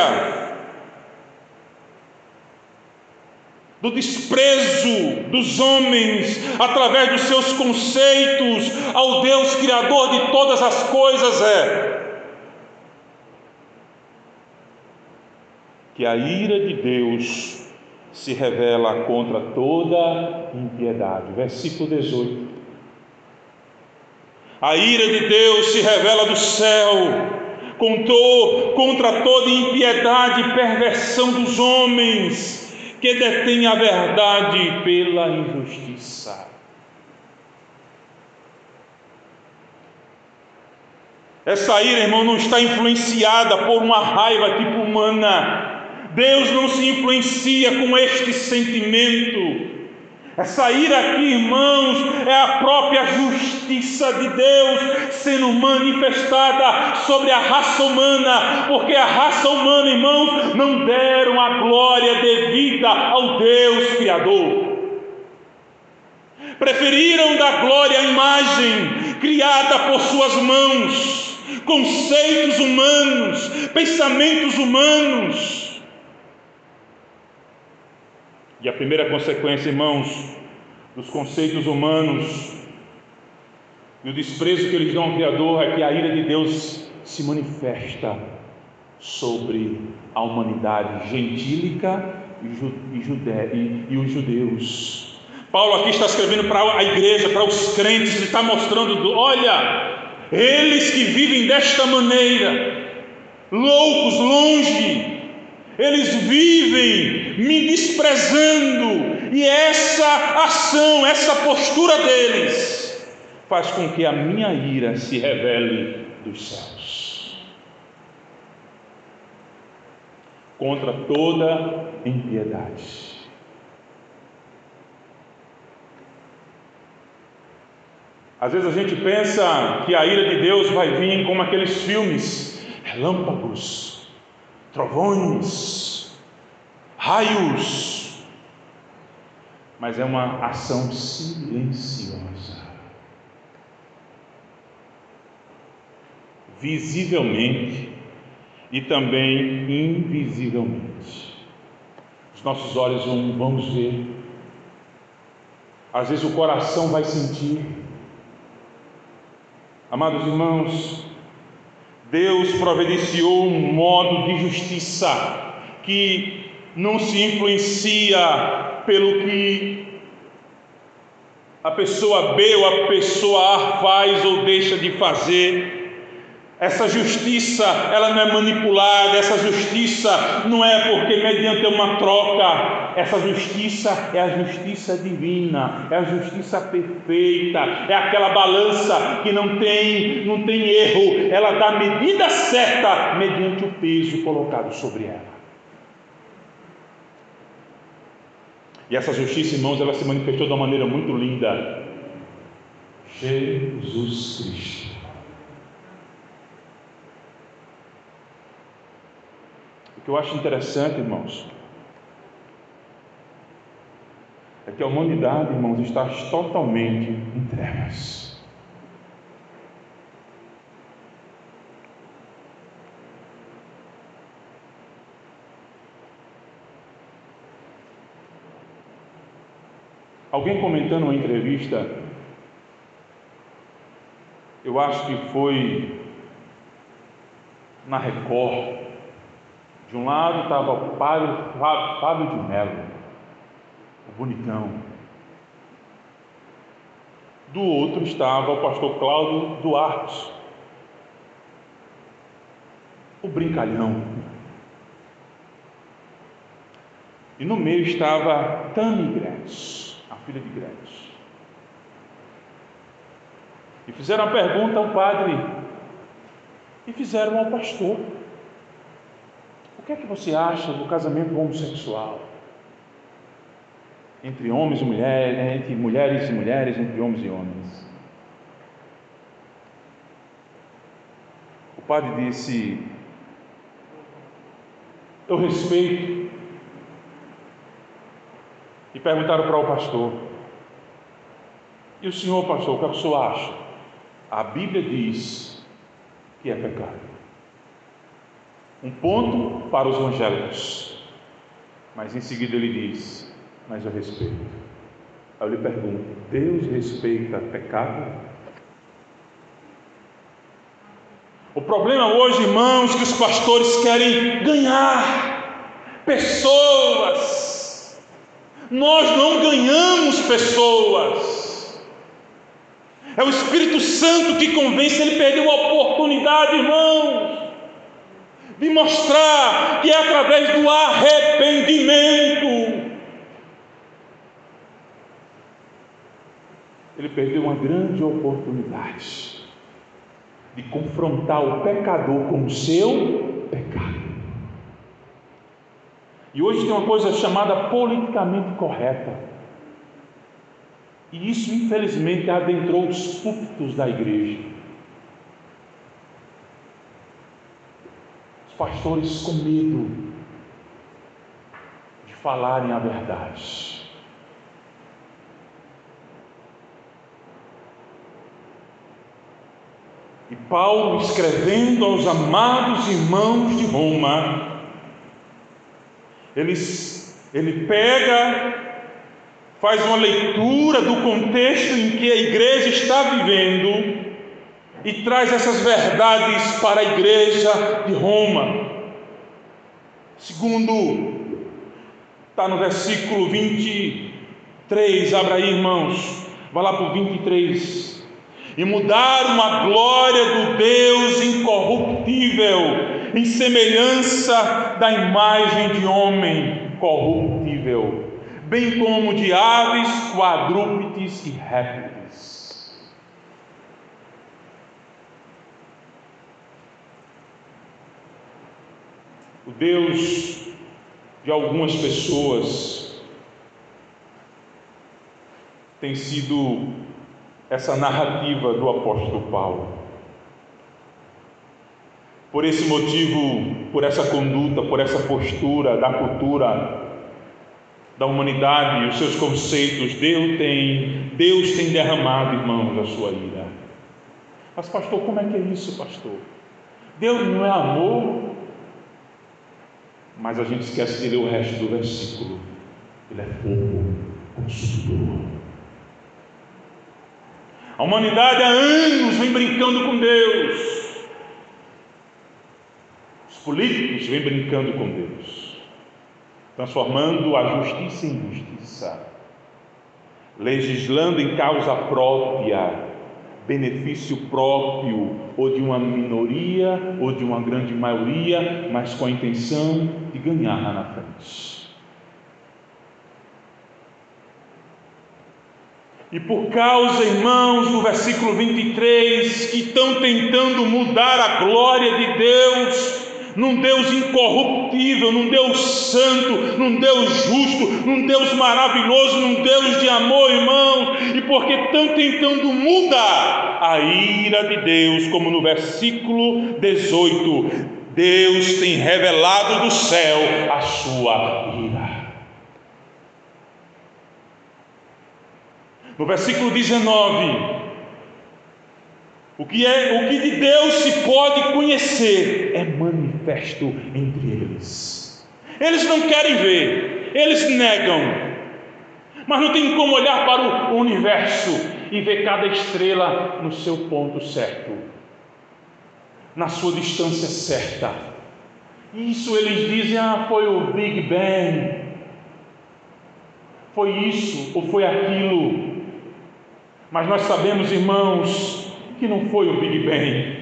Speaker 2: do desprezo dos homens através dos seus conceitos ao Deus Criador de todas as coisas é que a ira de Deus se revela contra toda impiedade. Versículo 18. A ira de Deus se revela do céu contra toda impiedade e perversão dos homens que detêm a verdade pela injustiça. Essa ira, irmão, não está influenciada por uma raiva tipo humana, Deus não se influencia com este sentimento. Essa ira aqui, irmãos, é a própria justiça de Deus sendo manifestada sobre a raça humana, porque a raça humana, irmãos, não deram a glória devida ao Deus Criador. Preferiram dar glória à imagem criada por suas mãos, conceitos humanos, pensamentos humanos e a primeira consequência, irmãos, dos conceitos humanos e o desprezo que eles dão ao Criador é que a ira de Deus se manifesta sobre a humanidade gentílica e, jude, e, e os judeus. Paulo aqui está escrevendo para a igreja, para os crentes, e está mostrando: olha, eles que vivem desta maneira, loucos, longe eles vivem me desprezando, e essa ação, essa postura deles, faz com que a minha ira se revele dos céus contra toda impiedade. Às vezes a gente pensa que a ira de Deus vai vir como aqueles filmes, relâmpagos, trovões, raios, mas é uma ação silenciosa. Visivelmente e também invisivelmente. Os nossos olhos vão, vamos ver, às vezes o coração vai sentir. Amados irmãos, Deus providenciou um modo de justiça que não se influencia pelo que a pessoa B ou a pessoa A faz ou deixa de fazer, essa justiça, ela não é manipulada, essa justiça não é porque mediante uma troca, essa justiça é a justiça divina, é a justiça perfeita, é aquela balança que não tem, não tem erro, ela dá a medida certa mediante o peso colocado sobre ela. E essa justiça, irmãos, ela se manifestou de uma maneira muito linda. Jesus Cristo. O que eu acho interessante, irmãos, é que a humanidade, irmãos, está totalmente em trevas. Alguém comentando uma entrevista, eu acho que foi na Record, de um lado estava o Fábio, Fábio de Mello, o bonitão. Do outro estava o pastor Cláudio Duarte, o brincalhão. E no meio estava Tami Gretz, a filha de Gretz. E fizeram a pergunta ao padre e fizeram ao pastor. O que é que você acha do casamento homossexual? Entre homens e mulheres, né? entre mulheres e mulheres, entre homens e homens. O padre disse: Eu respeito. E perguntaram para o pastor: E o senhor, pastor, o que o senhor acha? A Bíblia diz que é pecado. Um ponto para os evangélicos. Mas em seguida ele diz: Mas eu respeito. Aí eu lhe pergunto: Deus respeita pecado? O problema hoje, irmãos, que os pastores querem ganhar pessoas. Nós não ganhamos pessoas. É o Espírito Santo que convence, ele perdeu a oportunidade, irmãos de mostrar que é através do arrependimento. Ele perdeu uma grande oportunidade de confrontar o pecador com o seu pecado. E hoje tem uma coisa chamada politicamente correta. E isso, infelizmente, adentrou os púlpitos da igreja. Pastores com medo de falarem a verdade. E Paulo, escrevendo aos amados irmãos de Roma, ele, ele pega, faz uma leitura do contexto em que a igreja está vivendo e traz essas verdades para a igreja de Roma. Segundo, está no versículo 23, abra aí, irmãos, vai lá para o 23. E mudaram a glória do Deus incorruptível, em semelhança da imagem de homem corruptível, bem como de aves, quadrúpedes e répteis O Deus de algumas pessoas tem sido essa narrativa do apóstolo Paulo. Por esse motivo, por essa conduta, por essa postura da cultura da humanidade os seus conceitos, Deus tem, Deus tem derramado, irmãos, a sua ira. Mas pastor, como é que é isso, pastor? Deus não é amor, mas a gente esquece de ler o resto do versículo. Ele é fogo consumidor. A humanidade há anos vem brincando com Deus. Os políticos vêm brincando com Deus, transformando a justiça em injustiça, legislando em causa própria, benefício próprio, ou de uma minoria, ou de uma grande maioria, mas com a intenção de ganhar lá na frente. E por causa, irmãos, do versículo 23, que estão tentando mudar a glória de Deus, num Deus incorruptível, num Deus santo, num Deus justo, num Deus maravilhoso, num Deus de amor, irmão, e porque estão tentando mudar a ira de Deus, como no versículo 18, Deus tem revelado do céu a sua ira. No versículo 19, o que é, o que de Deus se pode conhecer é manifesto entre eles. Eles não querem ver, eles negam. Mas não tem como olhar para o universo e ver cada estrela no seu ponto certo, na sua distância certa. Isso eles dizem, ah, foi o Big Bang, foi isso ou foi aquilo. Mas nós sabemos, irmãos, que não foi o Big Bang,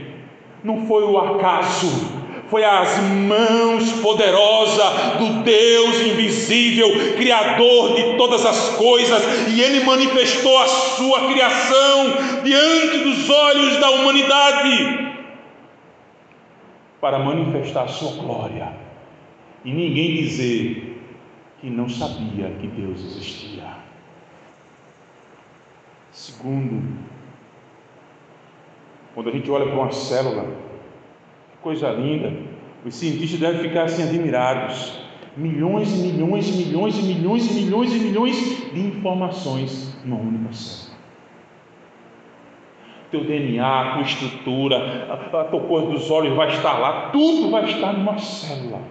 Speaker 2: não foi o acaso, foi as mãos poderosas do Deus invisível, Criador de todas as coisas, e Ele manifestou a sua criação diante dos olhos da humanidade para manifestar a sua glória e ninguém dizer que não sabia que Deus existia. Segundo, quando a gente olha para uma célula, coisa linda, os cientistas devem ficar assim admirados. Milhões e milhões e milhões e milhões e milhões e milhões de informações numa única célula. Teu DNA, tua estrutura, a, a tua cor dos olhos vai estar lá, tudo vai estar numa célula.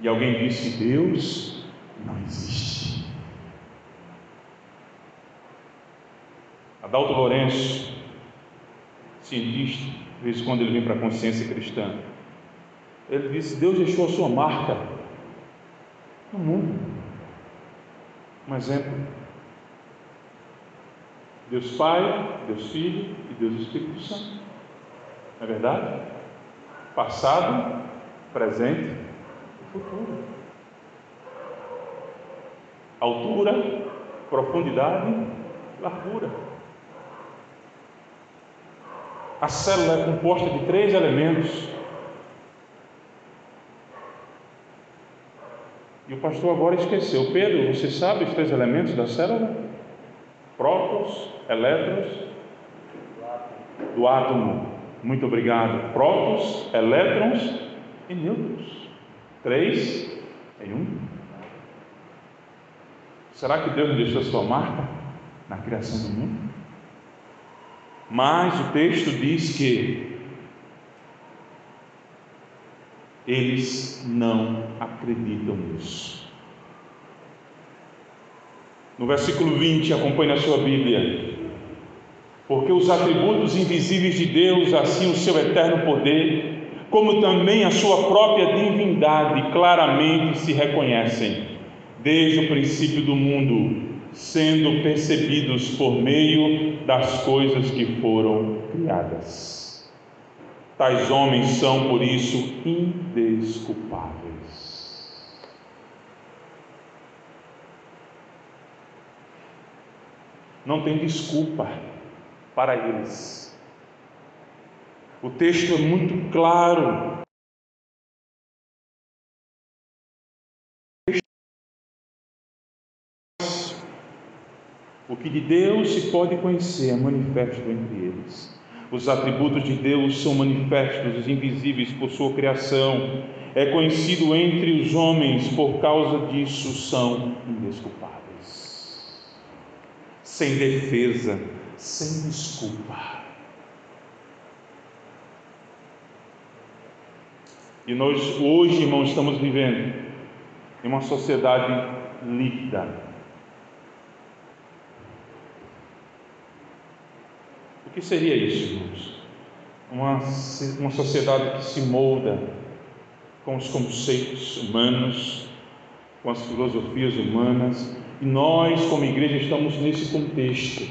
Speaker 2: E alguém disse Deus não existe. Adalto Lourenço, cientista, de vez em quando ele vem para a consciência cristã, ele disse: Deus deixou a sua marca no mundo. Um exemplo. Deus Pai, Deus Filho e Deus Espírito Santo. Não é verdade? Passado, presente e futuro. Altura, profundidade, largura. A célula é composta de três elementos. E o pastor agora esqueceu. Pedro, você sabe os três elementos da célula? Prótons, elétrons, do átomo. Muito obrigado. Prótons, elétrons e nêutrons. Três em um. Será que Deus deixou sua marca na criação do mundo? Mas o texto diz que eles não acreditam nisso. No versículo 20, acompanhe a sua Bíblia. Porque os atributos invisíveis de Deus, assim o seu eterno poder, como também a sua própria divindade, claramente se reconhecem desde o princípio do mundo sendo percebidos por meio das coisas que foram criadas. Tais homens são, por isso, indesculpáveis. Não tem desculpa para eles. O texto é muito claro O que de Deus se pode conhecer é manifesto entre eles. Os atributos de Deus são manifestos, invisíveis por sua criação. É conhecido entre os homens, por causa disso são indesculpáveis. Sem defesa, sem desculpa. E nós hoje, irmãos, estamos vivendo em uma sociedade líquida. O que seria isso, irmãos? Uma, uma sociedade que se molda com os conceitos humanos, com as filosofias humanas, e nós, como igreja, estamos nesse contexto.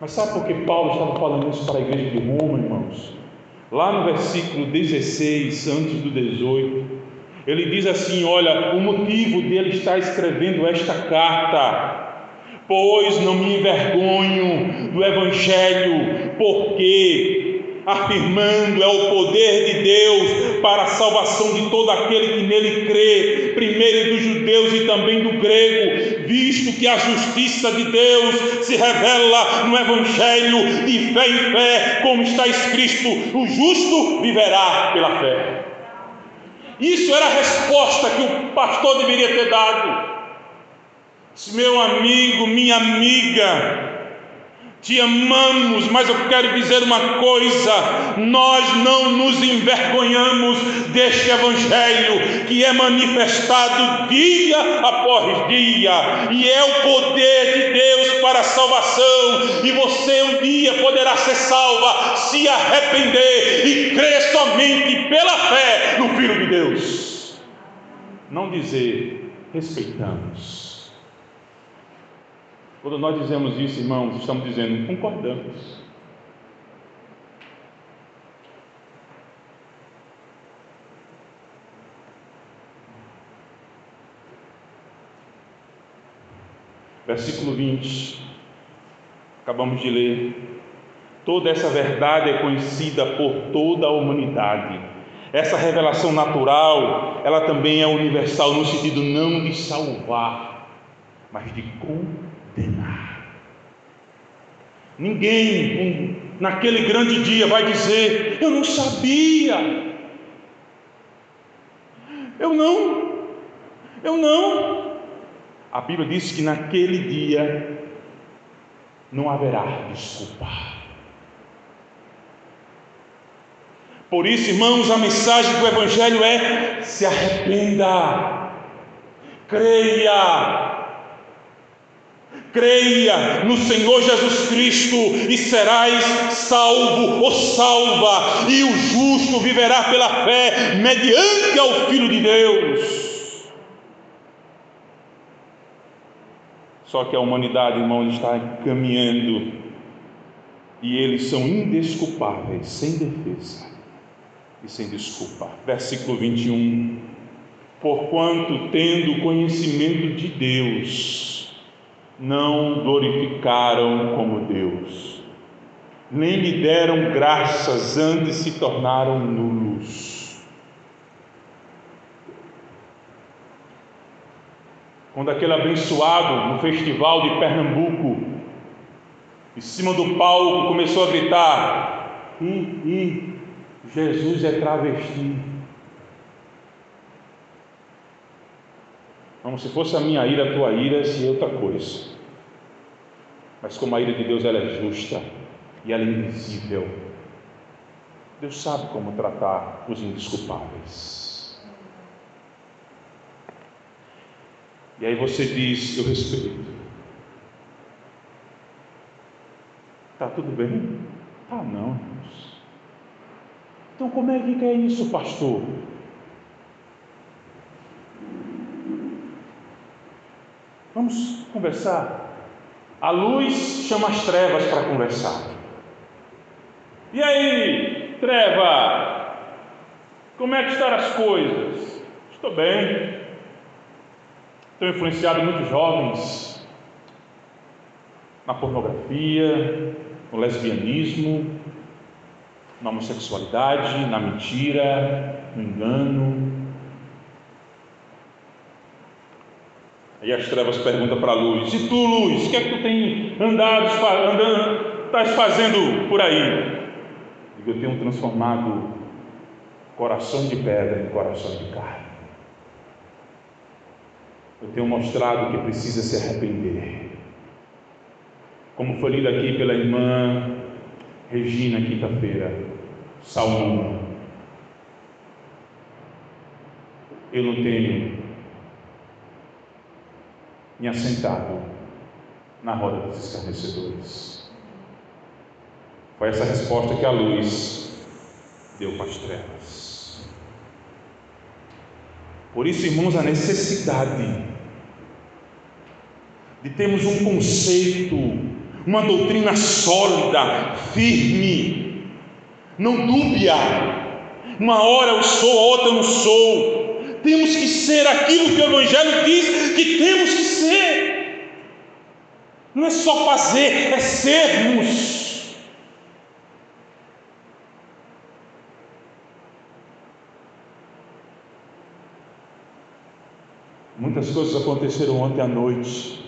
Speaker 2: Mas sabe por que Paulo estava falando isso para a igreja de Roma, irmãos? Lá no versículo 16, antes do 18, ele diz assim: Olha, o motivo dele estar escrevendo esta carta, pois não me envergonho do Evangelho, porque afirmando é o poder de Deus para a salvação de todo aquele que nele crê, primeiro dos judeus e também do grego, visto que a justiça de Deus se revela no Evangelho de fé em fé, como está escrito: o justo viverá pela fé. Isso era a resposta que o pastor deveria ter dado. Meu amigo, minha amiga, te amamos, mas eu quero dizer uma coisa: nós não nos envergonhamos deste Evangelho que é manifestado dia após dia, e é o poder de Deus para a salvação, e você um dia poderá ser salva se arrepender e crer somente pela fé no Filho de Deus. Não dizer respeitamos quando nós dizemos isso, irmãos, estamos dizendo concordamos. Versículo 20, acabamos de ler. Toda essa verdade é conhecida por toda a humanidade. Essa revelação natural, ela também é universal no sentido não de salvar, mas de condenar condenar. Ninguém naquele grande dia vai dizer: Eu não sabia. Eu não. Eu não. A Bíblia diz que naquele dia não haverá desculpa. Por isso, irmãos, a mensagem do Evangelho é: se arrependa, creia, Creia no Senhor Jesus Cristo e serás salvo ou salva, e o justo viverá pela fé, mediante ao Filho de Deus. Só que a humanidade, irmão, está caminhando e eles são indesculpáveis, sem defesa e sem desculpa. Versículo 21. Porquanto, tendo conhecimento de Deus, não glorificaram como Deus, nem lhe deram graças, antes se tornaram nulos. Quando aquele abençoado no festival de Pernambuco, em cima do palco, começou a gritar: e, e Jesus é travesti. Como se fosse a minha ira, a tua ira, se outra coisa. Mas como a ira de Deus ela é justa e ela é invisível, Deus sabe como tratar os indesculpáveis. E aí você diz: Eu respeito. Tá tudo bem? Ah, não, irmãos. Então, como é que é isso, pastor? Vamos conversar. A luz chama as trevas para conversar. E aí, treva? Como é que estão as coisas? Estou bem. Tenho influenciado muitos jovens na pornografia, no lesbianismo, na homossexualidade, na mentira, no engano. Aí as trevas perguntam para a luz: E tu, luz, o que é que tu tem andado, andando, estás fazendo por aí? Eu tenho transformado coração de pedra em coração de carne. Eu tenho mostrado que precisa se arrepender. Como foi lido aqui pela irmã Regina, quinta-feira, Salmo. Eu não tenho me assentado na roda dos escarnecedores. Foi essa resposta que a luz deu para as trevas. Por isso, irmãos, a necessidade de termos um conceito, uma doutrina sólida, firme, não dúbia. Uma hora eu sou, outra eu não sou. Temos que ser aquilo que o Evangelho diz que temos que ser. Não é só fazer, é sermos. Muitas coisas aconteceram ontem à noite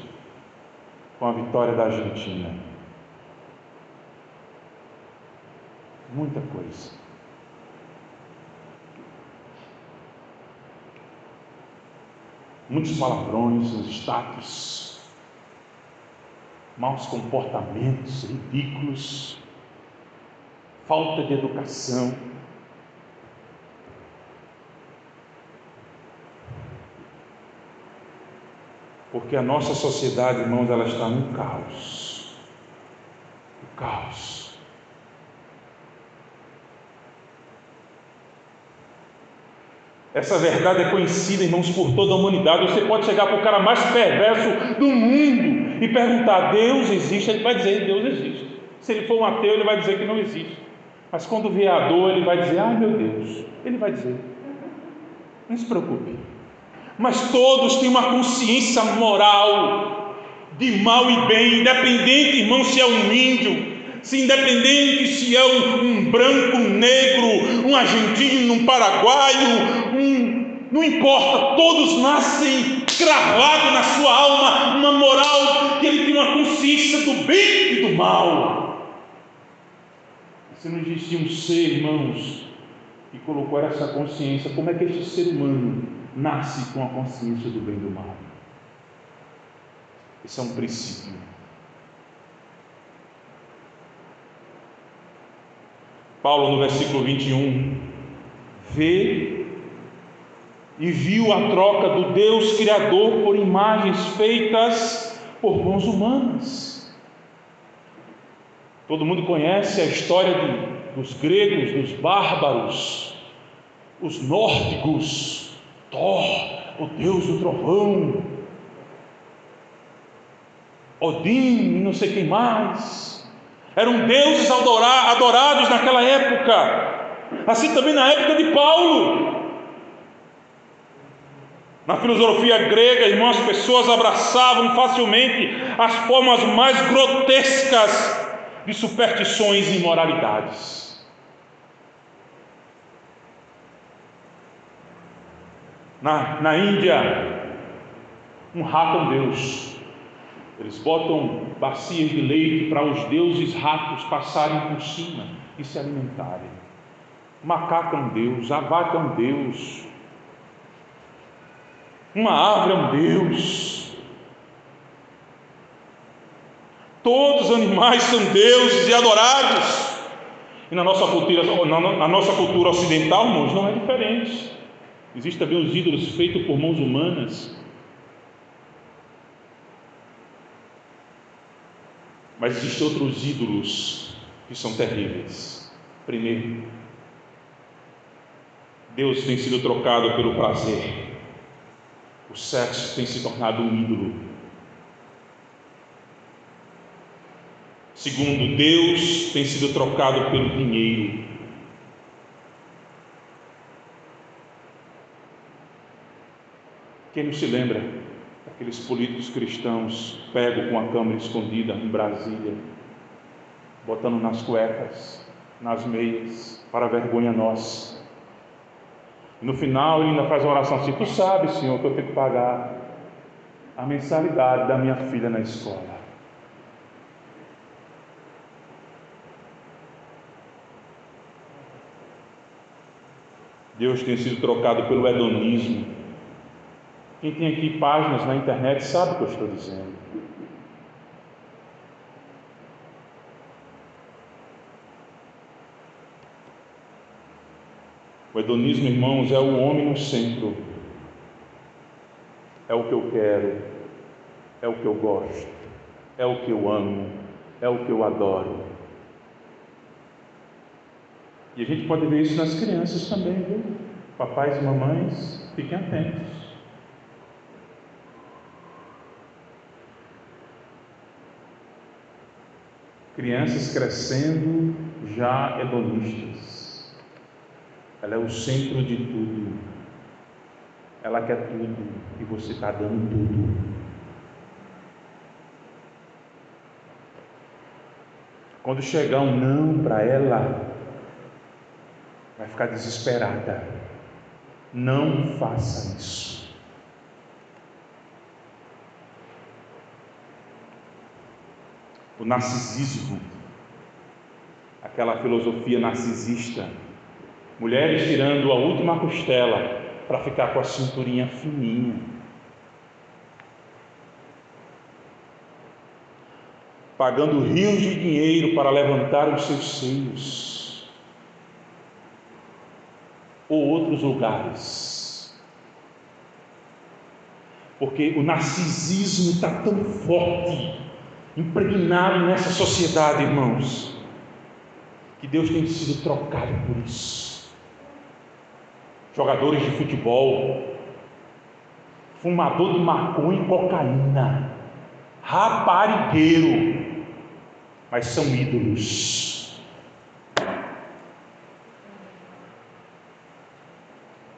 Speaker 2: com a vitória da Argentina. Muita coisa. Muitos palavrões status, maus comportamentos ridículos, falta de educação. Porque a nossa sociedade, irmãos, ela está no caos. O caos. Essa verdade é conhecida, irmãos, por toda a humanidade. Você pode chegar para o cara mais perverso do mundo e perguntar: Deus existe? Ele vai dizer: Deus existe. Se ele for um ateu, ele vai dizer que não existe. Mas quando vier a dor, ele vai dizer: Ai meu Deus. Ele vai dizer: Não se preocupe. Mas todos têm uma consciência moral de mal e bem, independente, irmão, se é um índio, se independente se é um, um branco, um negro, um argentino, um paraguaio, um, não importa, todos nascem cravado na sua alma uma moral que ele tem uma consciência do bem e do mal. Se não existia um ser, irmãos, que colocou essa consciência, como é que este ser humano nasce com a consciência do bem e do mal? Esse é um princípio Paulo, no versículo 21, vê e viu a troca do Deus Criador por imagens feitas por mãos humanas. Todo mundo conhece a história de, dos gregos, dos bárbaros, os nórdicos, Thor, o Deus do trovão, Odin não sei quem mais. Eram deuses adorados naquela época, assim também na época de Paulo. Na filosofia grega, irmãos, as pessoas abraçavam facilmente as formas mais grotescas de superstições e imoralidades. Na, na Índia, um rato é um Deus. Eles botam bacias de leite para os deuses ratos passarem por cima e se alimentarem. Macaco é um deus, a vaca é um deus, uma árvore é um deus. Todos os animais são deuses e adorados. E na nossa cultura, na nossa cultura ocidental, irmãos, não é diferente. Existem também os ídolos feitos por mãos humanas, Mas existem outros ídolos que são terríveis. Primeiro, Deus tem sido trocado pelo prazer. O sexo tem se tornado um ídolo. Segundo, Deus tem sido trocado pelo dinheiro. Quem não se lembra aqueles políticos cristãos pegam com a câmera escondida em Brasília, botando nas cuecas, nas meias, para vergonha nossa. E no final ele ainda faz uma oração assim: Tu sabes, Senhor, que eu tenho que pagar. a mensalidade da minha filha na escola. Deus tem sido trocado pelo hedonismo. Quem tem aqui páginas na internet sabe o que eu estou dizendo. O hedonismo, irmãos, é o homem no centro. É o que eu quero, é o que eu gosto, é o que eu amo, é o que eu adoro. E a gente pode ver isso nas crianças também, viu? Papais e mamães, fiquem atentos. Crianças crescendo já hedonistas. Ela é o centro de tudo. Ela quer tudo e você está dando tudo. Quando chegar um não para ela, vai ficar desesperada. Não faça isso. O narcisismo, aquela filosofia narcisista, mulheres tirando a última costela para ficar com a cinturinha fininha. Pagando rios de dinheiro para levantar os seus seios. Ou outros lugares. Porque o narcisismo está tão forte, impregnado nessa sociedade, irmãos, que Deus tem sido trocado por isso jogadores de futebol, fumador de maconha e cocaína, raparigueiro, mas são ídolos.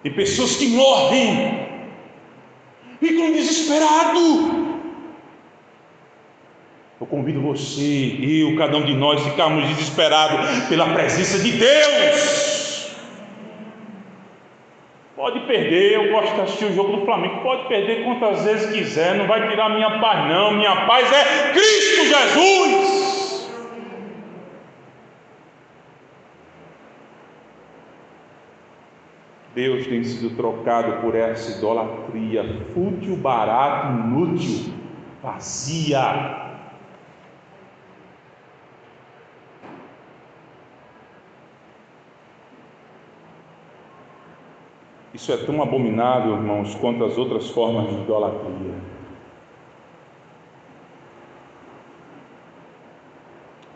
Speaker 2: E pessoas que morrem, ficam desesperados. Eu convido você, eu, cada um de nós, ficarmos desesperados pela presença de Deus. Pode perder, eu gosto de assistir o jogo do Flamengo. Pode perder quantas vezes quiser, não vai tirar minha paz, não. Minha paz é Cristo Jesus. Deus tem sido trocado por essa idolatria fútil, barato, inútil, vazia. Isso é tão abominável, irmãos, quanto as outras formas de idolatria.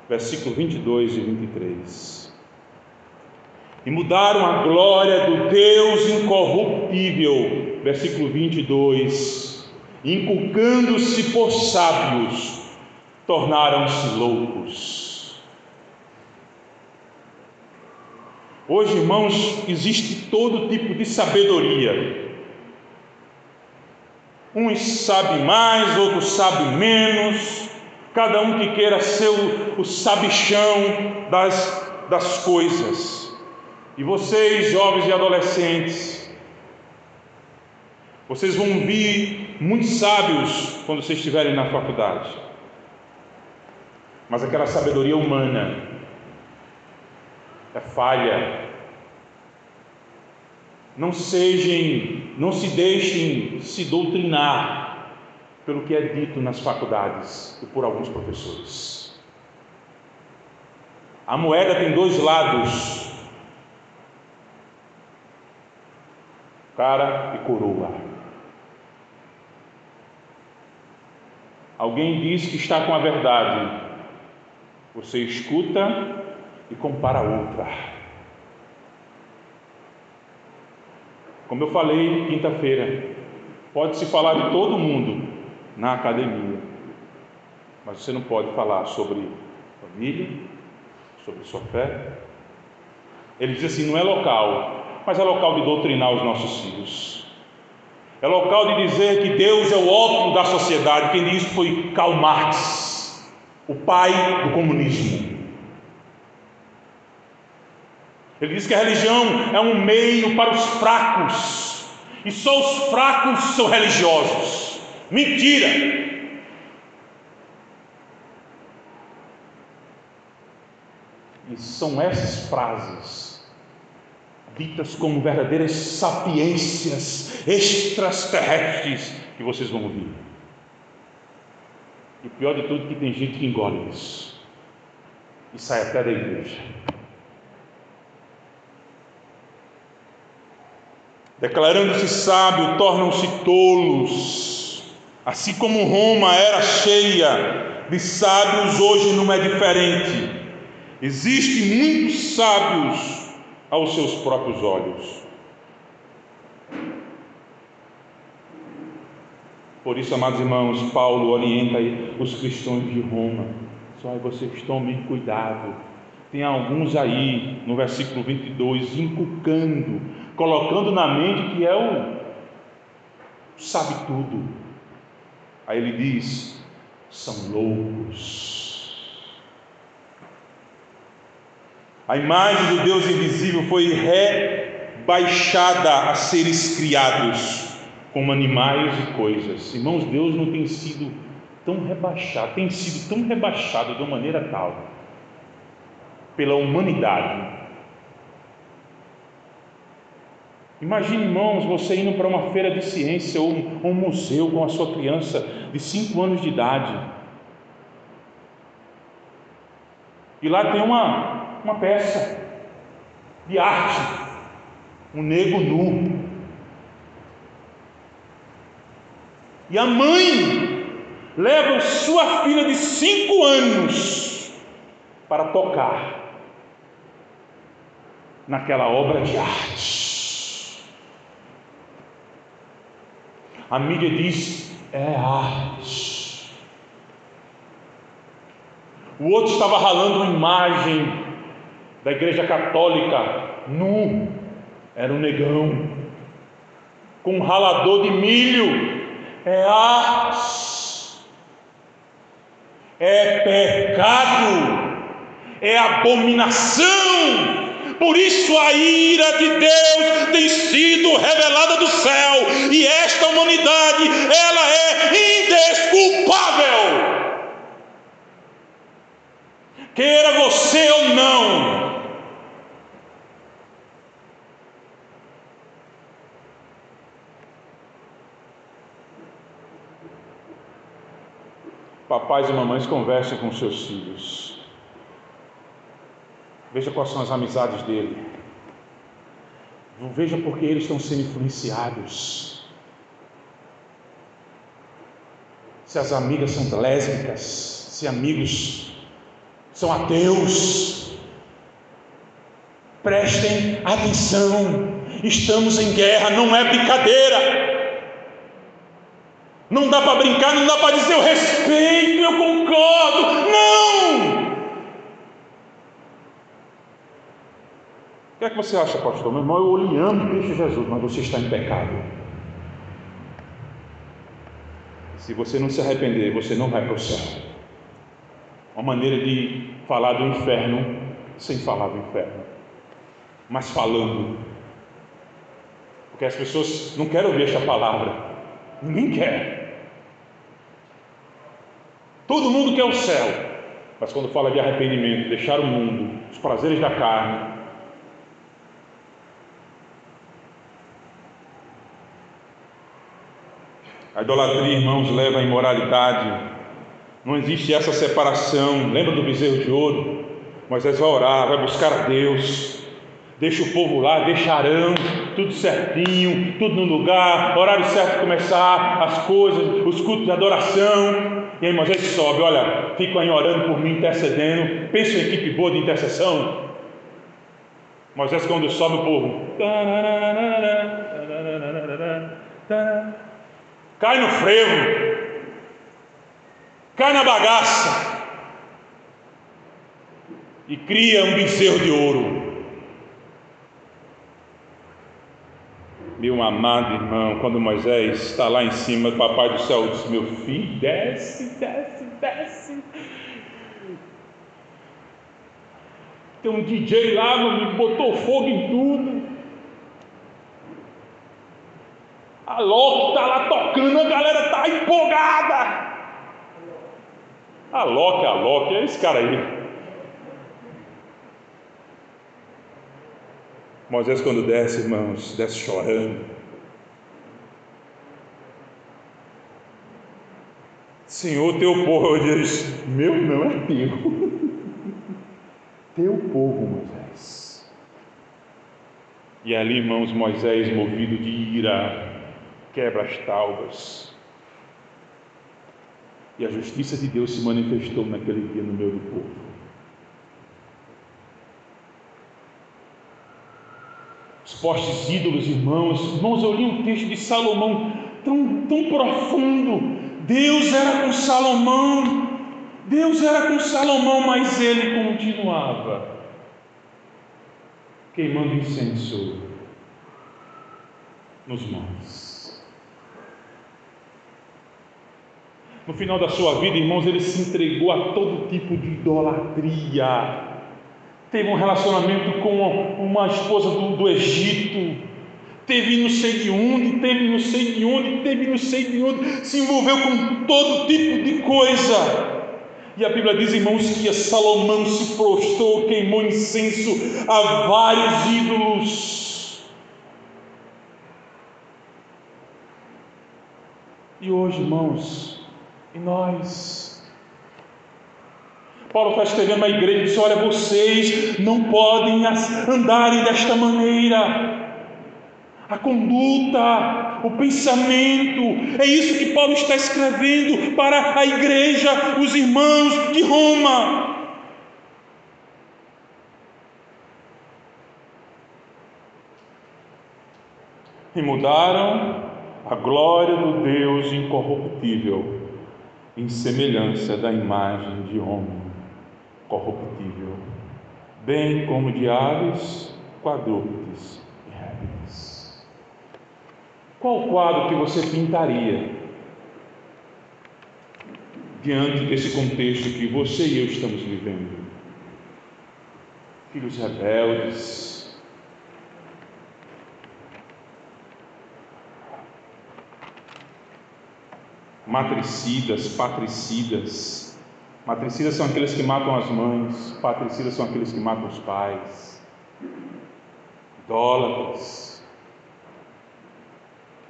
Speaker 2: Versículo 22 e 23. E mudaram a glória do Deus incorruptível, versículo 22. Inculcando-se por sábios, tornaram-se loucos Hoje, irmãos, existe todo tipo de sabedoria. Uns sabem mais, outros sabem menos, cada um que queira ser o, o sabichão das, das coisas. E vocês, jovens e adolescentes, vocês vão vir muitos sábios quando vocês estiverem na faculdade. Mas aquela sabedoria humana, é falha. Não sejam, não se deixem se doutrinar pelo que é dito nas faculdades e por alguns professores. A moeda tem dois lados: cara e coroa. Alguém diz que está com a verdade, você escuta e compara outra. Como eu falei quinta-feira, pode-se falar de todo mundo na academia, mas você não pode falar sobre família, sobre sua fé. Ele diz assim: não é local, mas é local de doutrinar os nossos filhos. É local de dizer que Deus é o ópio da sociedade. Quem disse foi Karl Marx, o pai do comunismo. Ele diz que a religião é um meio para os fracos, e só os fracos são religiosos. Mentira! E são essas frases, ditas como verdadeiras sapiências extraterrestres, que vocês vão ouvir. E pior de tudo que tem gente que engole isso e sai até da igreja. Declarando-se sábio, tornam-se tolos. Assim como Roma era cheia de sábios, hoje não é diferente. Existem muitos sábios aos seus próprios olhos. Por isso, amados irmãos, Paulo orienta os cristãos de Roma. Só vocês tomem cuidado. Tem alguns aí, no versículo 22, inculcando, colocando na mente que é o sabe tudo. Aí ele diz: são loucos A imagem do Deus invisível foi rebaixada a seres criados, como animais e coisas. Irmãos, Deus não tem sido tão rebaixado, tem sido tão rebaixado de uma maneira tal pela humanidade. Imagine, irmãos, você indo para uma feira de ciência ou um, museu com a sua criança de 5 anos de idade. E lá tem uma, uma peça de arte, um nego nu. E a mãe leva sua filha de cinco anos para tocar naquela obra de arte. A mídia diz: é arte. O outro estava ralando uma imagem da igreja católica, nu, era um negão, com um ralador de milho, é arte, é pecado, é abominação. Por isso a ira de Deus tem sido revelada do céu, Queira você ou não, Papais e mamães conversem com seus filhos. Veja quais são as amizades dele. Veja porque eles estão sendo influenciados. Se as amigas são lésbicas, se amigos são ateus. Prestem atenção. Estamos em guerra, não é brincadeira. Não dá para brincar, não dá para dizer eu respeito, eu concordo. Não! O que é que você acha, pastor? Meu irmão, eu amo Cristo Jesus, mas você está em pecado. Se você não se arrepender, você não vai para o céu. Uma maneira de falar do inferno sem falar do inferno, mas falando. Porque as pessoas não querem ouvir esta palavra. Ninguém quer. Todo mundo quer o céu, mas quando fala de arrependimento, deixar o mundo, os prazeres da carne, a idolatria, irmãos, leva à imoralidade. Não existe essa separação. Lembra do bezerro de ouro? Moisés vai orar, vai buscar a Deus. Deixa o povo lá, deixarão tudo certinho, tudo no lugar, horário certo de começar as coisas, os cultos de adoração. E aí Moisés sobe, olha, ficam aí orando por mim, intercedendo. Pensa em equipe boa de intercessão. Moisés, quando sobe o povo, cai no frevo, cai na bagaça e cria um bezerro de ouro. Meu amado irmão, quando Moisés está lá em cima, o papai do céu diz: Meu filho, desce, desce, desce. Tem um DJ lá, me botou fogo em tudo. A Loki está lá tocando, a galera está empolgada. A Loki, a Loki, é esse cara aí. Moisés, quando desce, irmãos, desce chorando. Senhor, teu povo, diz, meu não é teu. Teu povo, Moisés. E ali, irmãos, Moisés, movido de ira, quebra as taubas. E a justiça de Deus se manifestou naquele dia no meio do povo. Os postes ídolos, irmãos. Irmãos, eu li um texto de Salomão tão, tão profundo. Deus era com Salomão. Deus era com Salomão, mas ele continuava queimando incenso nos montes. No final da sua vida, irmãos, ele se entregou a todo tipo de idolatria teve um relacionamento com uma esposa do, do Egito, teve não sei de onde, teve não sei de onde, teve não sei de onde, se envolveu com todo tipo de coisa. E a Bíblia diz, irmãos, que Salomão se prostrou, queimou incenso a vários ídolos. E hoje, irmãos, e nós, Paulo está escrevendo à igreja e diz: Olha, vocês não podem andarem desta maneira. A conduta, o pensamento, é isso que Paulo está escrevendo para a igreja, os irmãos de Roma. E mudaram a glória do Deus incorruptível em semelhança da imagem de homem corruptível, bem como de aves, quadrúpedes e répteis. Qual quadro que você pintaria diante desse contexto que você e eu estamos vivendo? Filhos rebeldes, matricidas, patricidas, Matricidas são aqueles que matam as mães, patricidas são aqueles que matam os pais, idólatras.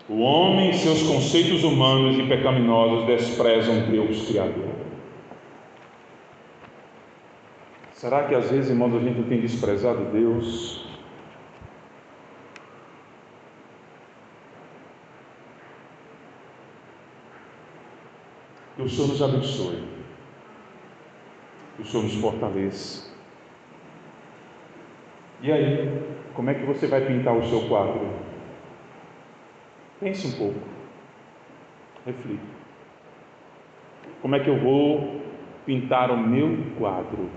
Speaker 2: O homem e seus conceitos humanos e pecaminosos desprezam Deus Criador. Será que às vezes, irmãos, a gente tem desprezado Deus? Que o Senhor nos abençoe que o Senhor nos fortaleça. E aí, como é que você vai pintar o seu quadro? Pense um pouco, reflita. Como é que eu vou pintar o meu quadro?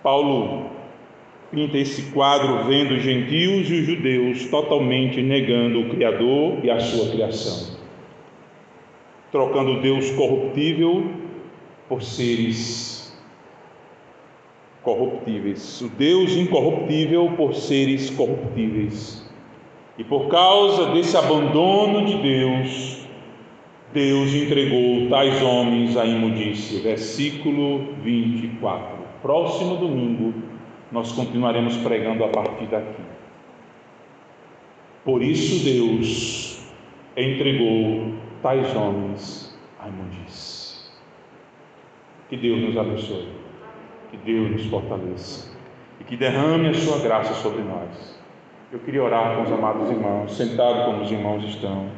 Speaker 2: Paulo pinta esse quadro vendo os gentios e os judeus totalmente negando o Criador e a sua criação, trocando Deus corruptível por seres corruptíveis, o Deus incorruptível por seres corruptíveis. E por causa desse abandono de Deus, Deus entregou tais homens à imundície. Versículo 24. Próximo domingo nós continuaremos pregando a partir daqui. Por isso Deus entregou tais homens à imundície. Que Deus nos abençoe, que Deus nos fortaleça e que derrame a sua graça sobre nós. Eu queria orar com os amados irmãos, sentado como os irmãos estão.